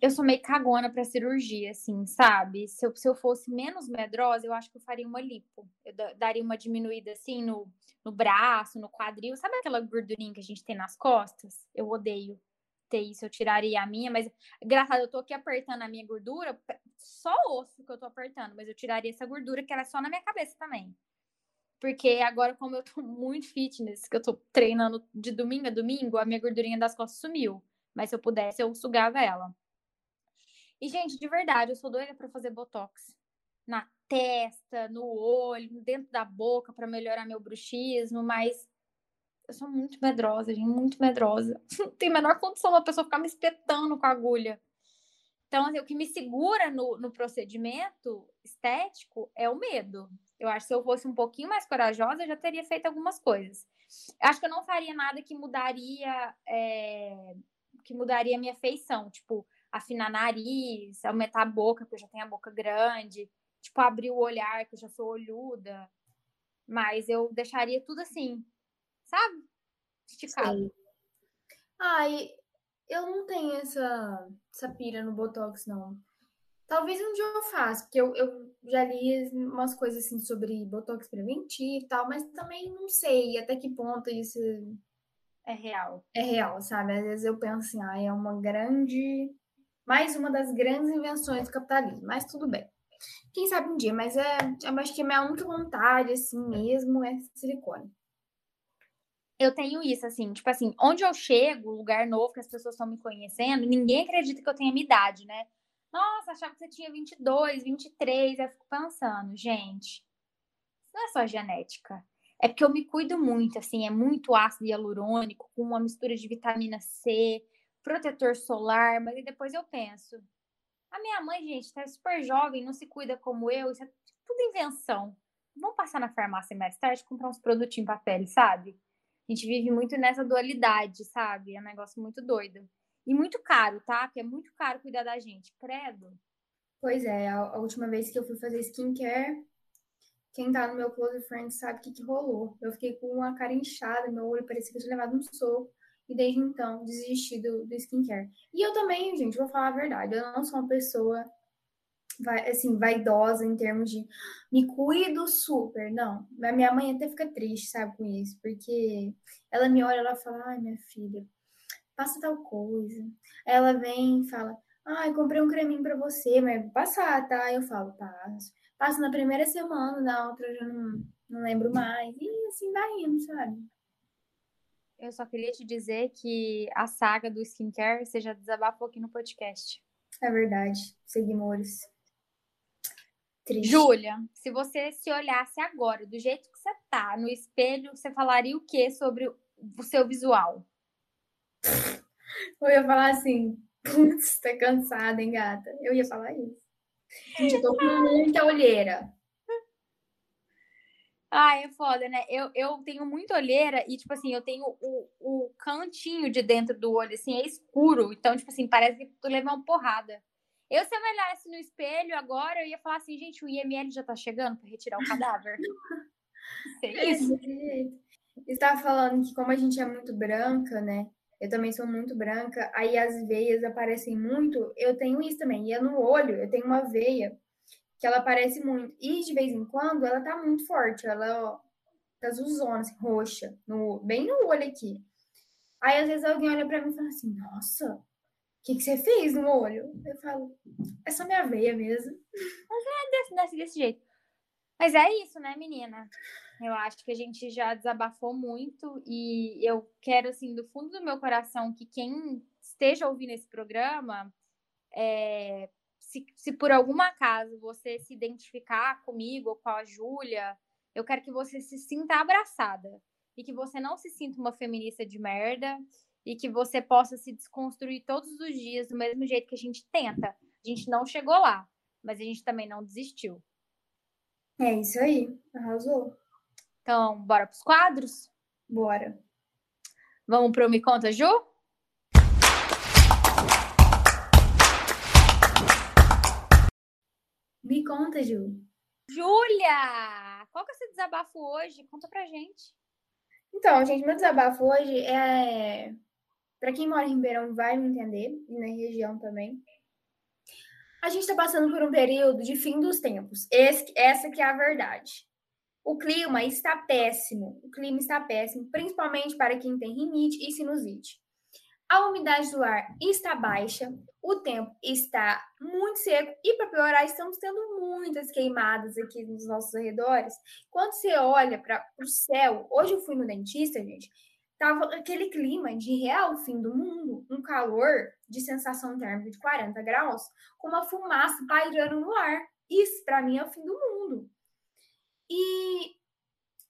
Speaker 2: Eu sou meio cagona pra cirurgia, assim, sabe? Se eu, se eu fosse menos medrosa, eu acho que eu faria uma lipo. Eu daria uma diminuída, assim, no, no braço, no quadril. Sabe aquela gordurinha que a gente tem nas costas? Eu odeio ter isso, eu tiraria a minha, mas engraçado, eu tô aqui apertando a minha gordura, só osso que eu tô apertando, mas eu tiraria essa gordura que era só na minha cabeça também. Porque agora, como eu tô muito fitness, que eu tô treinando de domingo a domingo, a minha gordurinha das costas sumiu. Mas se eu pudesse, eu sugava ela. E, gente, de verdade, eu sou doida para fazer botox na testa, no olho, dentro da boca para melhorar meu bruxismo, mas eu sou muito medrosa, gente, muito medrosa. Não tem a menor condição uma pessoa ficar me espetando com a agulha. Então, assim, o que me segura no, no procedimento estético é o medo. Eu acho que se eu fosse um pouquinho mais corajosa, eu já teria feito algumas coisas. Eu acho que eu não faria nada que mudaria é, que mudaria a minha feição. Tipo, afinar nariz, aumentar a boca, porque eu já tenho a boca grande, tipo, abrir o olhar, que eu já sou olhuda. Mas eu deixaria tudo assim, sabe? Esticado. Sim.
Speaker 1: Ai, eu não tenho essa, essa pira no Botox, não. Talvez um dia eu faça, porque eu, eu já li umas coisas assim sobre Botox preventivo e tal, mas também não sei até que ponto isso
Speaker 2: é real.
Speaker 1: É real, sabe? Às vezes eu penso assim, ah, é uma grande mais uma das grandes invenções do capitalismo, mas tudo bem. Quem sabe um dia, mas é, eu acho que a minha única vontade, assim mesmo, é silicone.
Speaker 2: Eu tenho isso, assim, tipo assim, onde eu chego, lugar novo que as pessoas estão me conhecendo, ninguém acredita que eu tenho a minha idade, né? Nossa, achava que você tinha 22, 23. Eu fico pensando, gente, não é só genética. É porque eu me cuido muito, assim, é muito ácido hialurônico, com uma mistura de vitamina C, protetor solar, mas depois eu penso, a minha mãe, gente, tá super jovem, não se cuida como eu, isso é tudo invenção. Vamos passar na farmácia mais tarde comprar uns produtinhos para pele, sabe? A gente vive muito nessa dualidade, sabe? É um negócio muito doido. E muito caro, tá? Porque é muito caro cuidar da gente, credo.
Speaker 1: Pois é, a, a última vez que eu fui fazer skincare, quem tá no meu close friend sabe o que, que rolou. Eu fiquei com uma cara inchada, meu olho parecia que eu tinha levado um soco. E desde então, desisti do, do skincare. E eu também, gente, vou falar a verdade, eu não sou uma pessoa vai, assim, vaidosa em termos de me cuido super. Não, a minha mãe até fica triste, sabe, com isso, porque ela me olha, ela fala, ai, minha filha, passa tal coisa. Ela vem e fala, ai, comprei um creminho pra você, mas vou passar, tá? Eu falo, passo. Passo na primeira semana, na outra eu já não, não lembro mais. E assim vai indo, sabe?
Speaker 2: Eu só queria te dizer que a saga do skincare você já desabafou aqui no podcast.
Speaker 1: É verdade. Seguimores.
Speaker 2: Triste. Júlia, se você se olhasse agora, do jeito que você tá, no espelho, você falaria o que sobre o seu visual?
Speaker 1: Eu ia falar assim, putz, tá cansada, hein, gata? Eu ia falar isso. Gente, eu tô com muita olheira.
Speaker 2: Ah, é foda, né? Eu, eu tenho muita olheira e, tipo assim, eu tenho o, o cantinho de dentro do olho, assim, é escuro. Então, tipo assim, parece que tu levou uma porrada. Eu, se eu me olhasse no espelho agora, eu ia falar assim, gente, o IML já tá chegando para retirar o cadáver.
Speaker 1: é isso. Estava falando que como a gente é muito branca, né? Eu também sou muito branca, aí as veias aparecem muito. Eu tenho isso também. E é no olho, eu tenho uma veia que ela aparece muito. E de vez em quando ela tá muito forte. Ela, ó, tá azulzona, assim, roxa, no, bem no olho aqui. Aí às vezes alguém olha pra mim e fala assim: Nossa, que, que você fez no olho? Eu falo, é só minha veia mesmo.
Speaker 2: Mas é desse, desse, desse jeito. Mas é isso, né, menina? Eu acho que a gente já desabafou muito e eu quero, assim, do fundo do meu coração, que quem esteja ouvindo esse programa, é, se, se por algum acaso você se identificar comigo ou com a Júlia, eu quero que você se sinta abraçada e que você não se sinta uma feminista de merda e que você possa se desconstruir todos os dias do mesmo jeito que a gente tenta. A gente não chegou lá, mas a gente também não desistiu.
Speaker 1: É isso aí, arrasou.
Speaker 2: Então, bora para os quadros?
Speaker 1: Bora.
Speaker 2: Vamos pro Me Conta, Ju?
Speaker 1: Me conta, Ju.
Speaker 2: Júlia! Qual que é o seu desabafo hoje? Conta pra gente.
Speaker 1: Então, gente, meu desabafo hoje é para quem mora em Ribeirão vai me entender, e na região também. A gente está passando por um período de fim dos tempos. Esse, essa que é a verdade. O clima está péssimo. O clima está péssimo, principalmente para quem tem rinite e sinusite. A umidade do ar está baixa, o tempo está muito seco e, para piorar, estamos tendo muitas queimadas aqui nos nossos arredores. Quando você olha para o céu, hoje eu fui no dentista, gente, tava aquele clima de real fim do mundo, um calor de sensação térmica de 40 graus, com uma fumaça pairando no ar. Isso para mim é o fim do mundo. E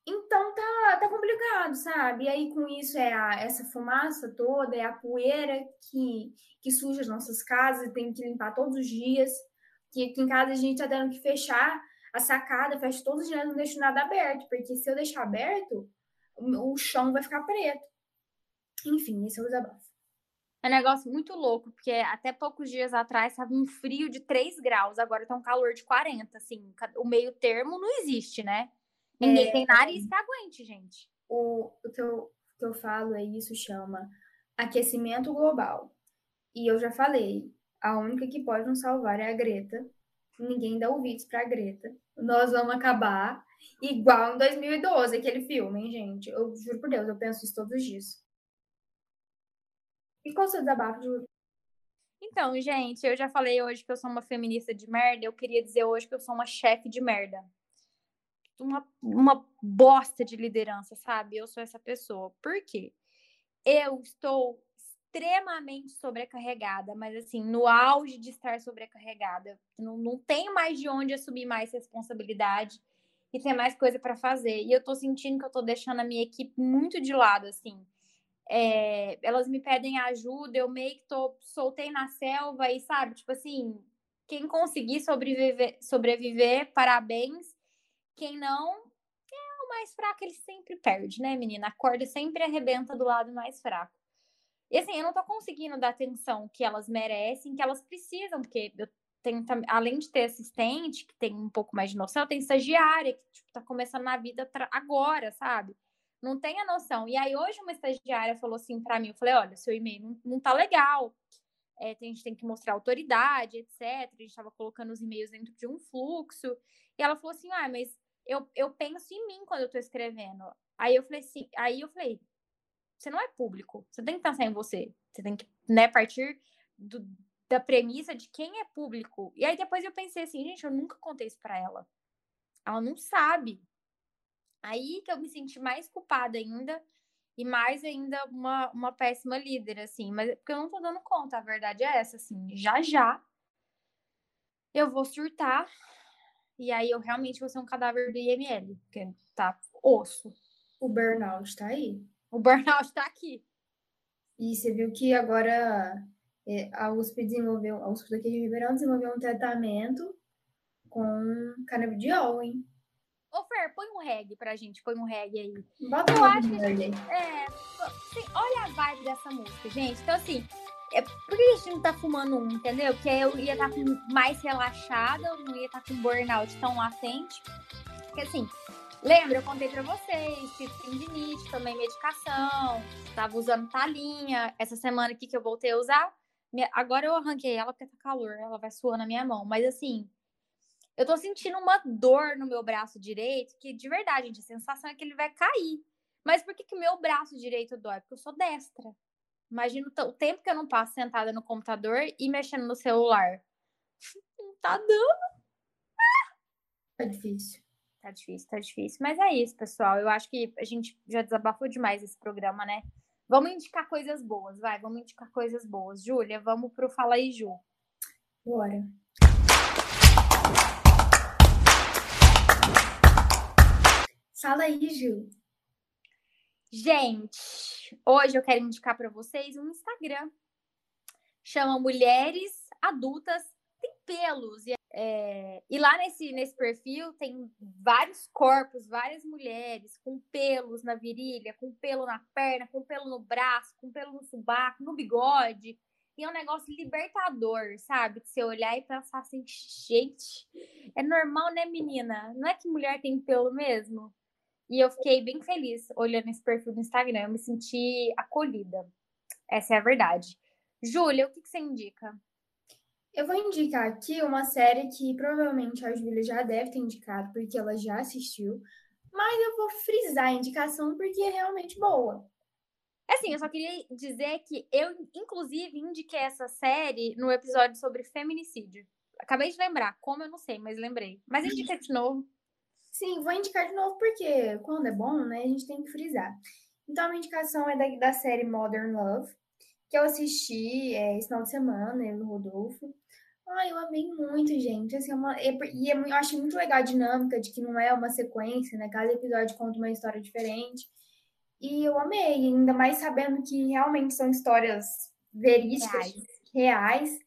Speaker 1: então tá, tá complicado, sabe? E aí com isso é a, essa fumaça toda, é a poeira que, que suja as nossas casas, tem que limpar todos os dias. Que aqui em casa a gente tá tendo que fechar a sacada, fecha todos os dias, não deixo nada aberto, porque se eu deixar aberto, o chão vai ficar preto. Enfim, esse é o desabafo.
Speaker 2: É um negócio muito louco, porque até poucos dias atrás estava um frio de 3 graus, agora tá um calor de 40, assim, o meio termo não existe, né? Ninguém é, tem nariz que aguente, gente.
Speaker 1: O, o que, eu, que eu falo é isso, chama aquecimento global. E eu já falei, a única que pode nos salvar é a Greta. Ninguém dá ouvidos pra Greta. Nós vamos acabar Igual em 2012, aquele filme, hein, gente? Eu juro por Deus, eu penso isso todos os dias. E qual o seu desabafo, Júlio?
Speaker 2: Então, gente, eu já falei hoje que eu sou uma feminista de merda. Eu queria dizer hoje que eu sou uma chefe de merda. Uma, uma bosta de liderança, sabe? Eu sou essa pessoa. Por quê? Eu estou extremamente sobrecarregada, mas assim, no auge de estar sobrecarregada. Não, não tenho mais de onde assumir mais responsabilidade e tem mais coisa para fazer. E eu tô sentindo que eu tô deixando a minha equipe muito de lado, assim. É, elas me pedem ajuda, eu meio que tô, soltei na selva e, sabe, tipo assim, quem conseguir sobreviver, sobreviver, parabéns. Quem não, é o mais fraco, ele sempre perde, né, menina? A corda sempre arrebenta do lado mais fraco. E assim, eu não tô conseguindo dar atenção que elas merecem, que elas precisam, porque eu tem, além de ter assistente, que tem um pouco mais de noção, tem estagiária, que tipo, tá começando na vida agora, sabe? Não tem a noção. E aí, hoje, uma estagiária falou assim para mim: eu falei, olha, seu e-mail não, não tá legal. é, a gente tem que mostrar autoridade, etc. A gente estava colocando os e-mails dentro de um fluxo. E ela falou assim: ah, mas eu, eu penso em mim quando eu estou escrevendo. Aí eu falei assim, aí eu falei, você não é público, você tem que pensar em você. Você tem que, né, partir do, da premissa de quem é público. E aí depois eu pensei assim, gente, eu nunca contei isso para ela. Ela não sabe. Aí que eu me senti mais culpada ainda e mais ainda uma, uma péssima líder, assim. Mas é porque eu não tô dando conta, a verdade é essa, assim. Já já eu vou surtar e aí eu realmente vou ser um cadáver do IML, porque tá osso.
Speaker 1: O burnout tá aí.
Speaker 2: O burnout tá aqui.
Speaker 1: E você viu que agora é, a USP desenvolveu, a USP daqui de Ribeirão desenvolveu um tratamento com canabidiol, hein?
Speaker 2: Ô, Fer, põe um reggae pra gente, põe um reggae aí.
Speaker 1: Bota
Speaker 2: eu acho que
Speaker 1: reggae.
Speaker 2: É, assim, olha a vibe dessa música, gente. Então, assim, é, por que a gente não tá fumando um, entendeu? Porque eu ia estar tá mais relaxada, eu não ia estar tá com burnout tão latente. Porque, assim, lembra, eu contei pra vocês, tive tendinite, tomei medicação, tava usando talinha. Essa semana aqui que eu voltei a usar, agora eu arranquei ela porque tá calor, ela vai suando na minha mão. Mas, assim, eu tô sentindo uma dor no meu braço direito, que de verdade, gente, a sensação é que ele vai cair. Mas por que que meu braço direito dói? Porque eu sou destra. Imagina o tempo que eu não passo sentada no computador e mexendo no celular. Não tá dando.
Speaker 1: Tá difícil.
Speaker 2: Tá difícil, tá difícil. Mas é isso, pessoal. Eu acho que a gente já desabafou demais esse programa, né? Vamos indicar coisas boas, vai. Vamos indicar coisas boas. Júlia, vamos pro Fala aí, Ju.
Speaker 1: Bora. Fala aí, Ju.
Speaker 2: Gente, hoje eu quero indicar para vocês um Instagram. Chama Mulheres Adultas Tem Pelos. E, é, e lá nesse, nesse perfil tem vários corpos, várias mulheres com pelos na virilha, com pelo na perna, com pelo no braço, com pelo no subaco, no bigode. E é um negócio libertador, sabe? De você olhar e pensar assim, gente, é normal, né, menina? Não é que mulher tem pelo mesmo? E eu fiquei bem feliz olhando esse perfil do Instagram. Eu me senti acolhida. Essa é a verdade. Júlia, o que, que você indica?
Speaker 1: Eu vou indicar aqui uma série que provavelmente a Júlia já deve ter indicado, porque ela já assistiu. Mas eu vou frisar a indicação porque é realmente boa.
Speaker 2: É assim, eu só queria dizer que eu, inclusive, indiquei essa série no episódio sobre feminicídio. Acabei de lembrar, como eu não sei, mas lembrei. Mas indica de novo.
Speaker 1: Sim, vou indicar de novo porque quando é bom, né, a gente tem que frisar. Então, a minha indicação é da, da série Modern Love, que eu assisti é, esse final de semana, eu e o Rodolfo. Ai, eu amei muito, gente. Assim, é uma, é, e é, eu acho muito legal a dinâmica de que não é uma sequência, né? Cada episódio conta uma história diferente. E eu amei, ainda mais sabendo que realmente são histórias verídicas, reais. reais.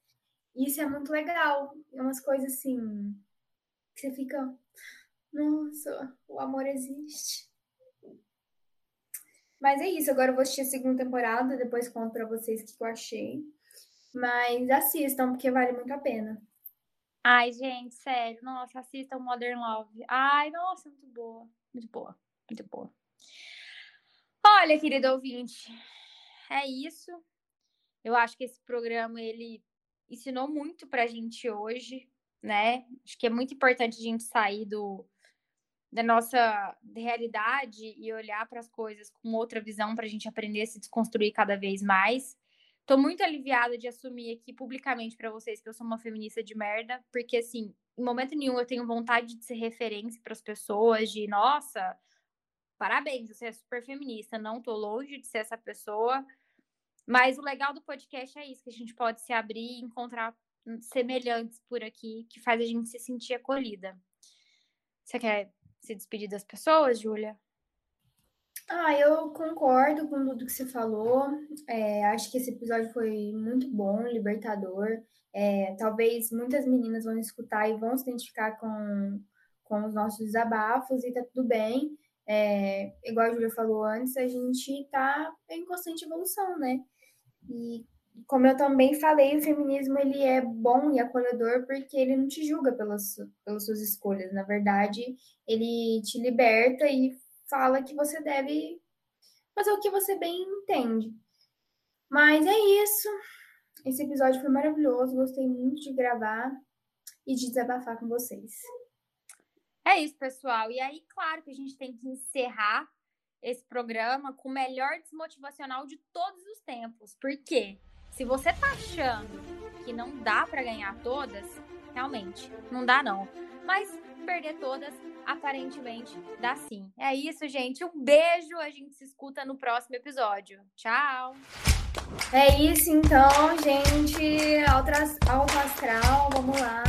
Speaker 1: Isso é muito legal. É umas coisas assim que você fica, nossa, o amor existe. Mas é isso, agora eu vou assistir a segunda temporada, depois conto pra vocês o que eu achei. Mas assistam, porque vale muito a pena.
Speaker 2: Ai, gente, sério, nossa, assistam Modern Love. Ai, nossa, muito boa, muito boa, muito boa. Olha, querido ouvinte, é isso. Eu acho que esse programa ele ensinou muito pra gente hoje, né? Acho que é muito importante a gente sair do da nossa realidade e olhar para as coisas com outra visão para a gente aprender a se desconstruir cada vez mais. Tô muito aliviada de assumir aqui publicamente para vocês que eu sou uma feminista de merda, porque assim, em momento nenhum eu tenho vontade de ser referência para as pessoas, de nossa, parabéns, você é super feminista, não tô longe de ser essa pessoa. Mas o legal do podcast é isso, que a gente pode se abrir e encontrar semelhantes por aqui, que faz a gente se sentir acolhida. Você quer se despedir das pessoas, Júlia?
Speaker 1: Ah, eu concordo com tudo que você falou. É, acho que esse episódio foi muito bom, libertador. É, talvez muitas meninas vão escutar e vão se identificar com, com os nossos desabafos e tá tudo bem. É, igual a Júlia falou antes, a gente tá em constante evolução, né? E como eu também falei, o feminismo ele é bom e acolhedor porque ele não te julga pelas, pelas suas escolhas. Na verdade, ele te liberta e fala que você deve fazer o que você bem entende. Mas é isso. Esse episódio foi maravilhoso, gostei muito de gravar e de desabafar com vocês.
Speaker 2: É isso, pessoal. E aí, claro que a gente tem que encerrar esse programa com o melhor desmotivacional de todos os tempos. Porque se você tá achando que não dá para ganhar todas, realmente, não dá não. Mas perder todas, aparentemente, dá sim. É isso, gente. Um beijo. A gente se escuta no próximo episódio. Tchau.
Speaker 1: É isso, então, gente. Alto astral, vamos lá.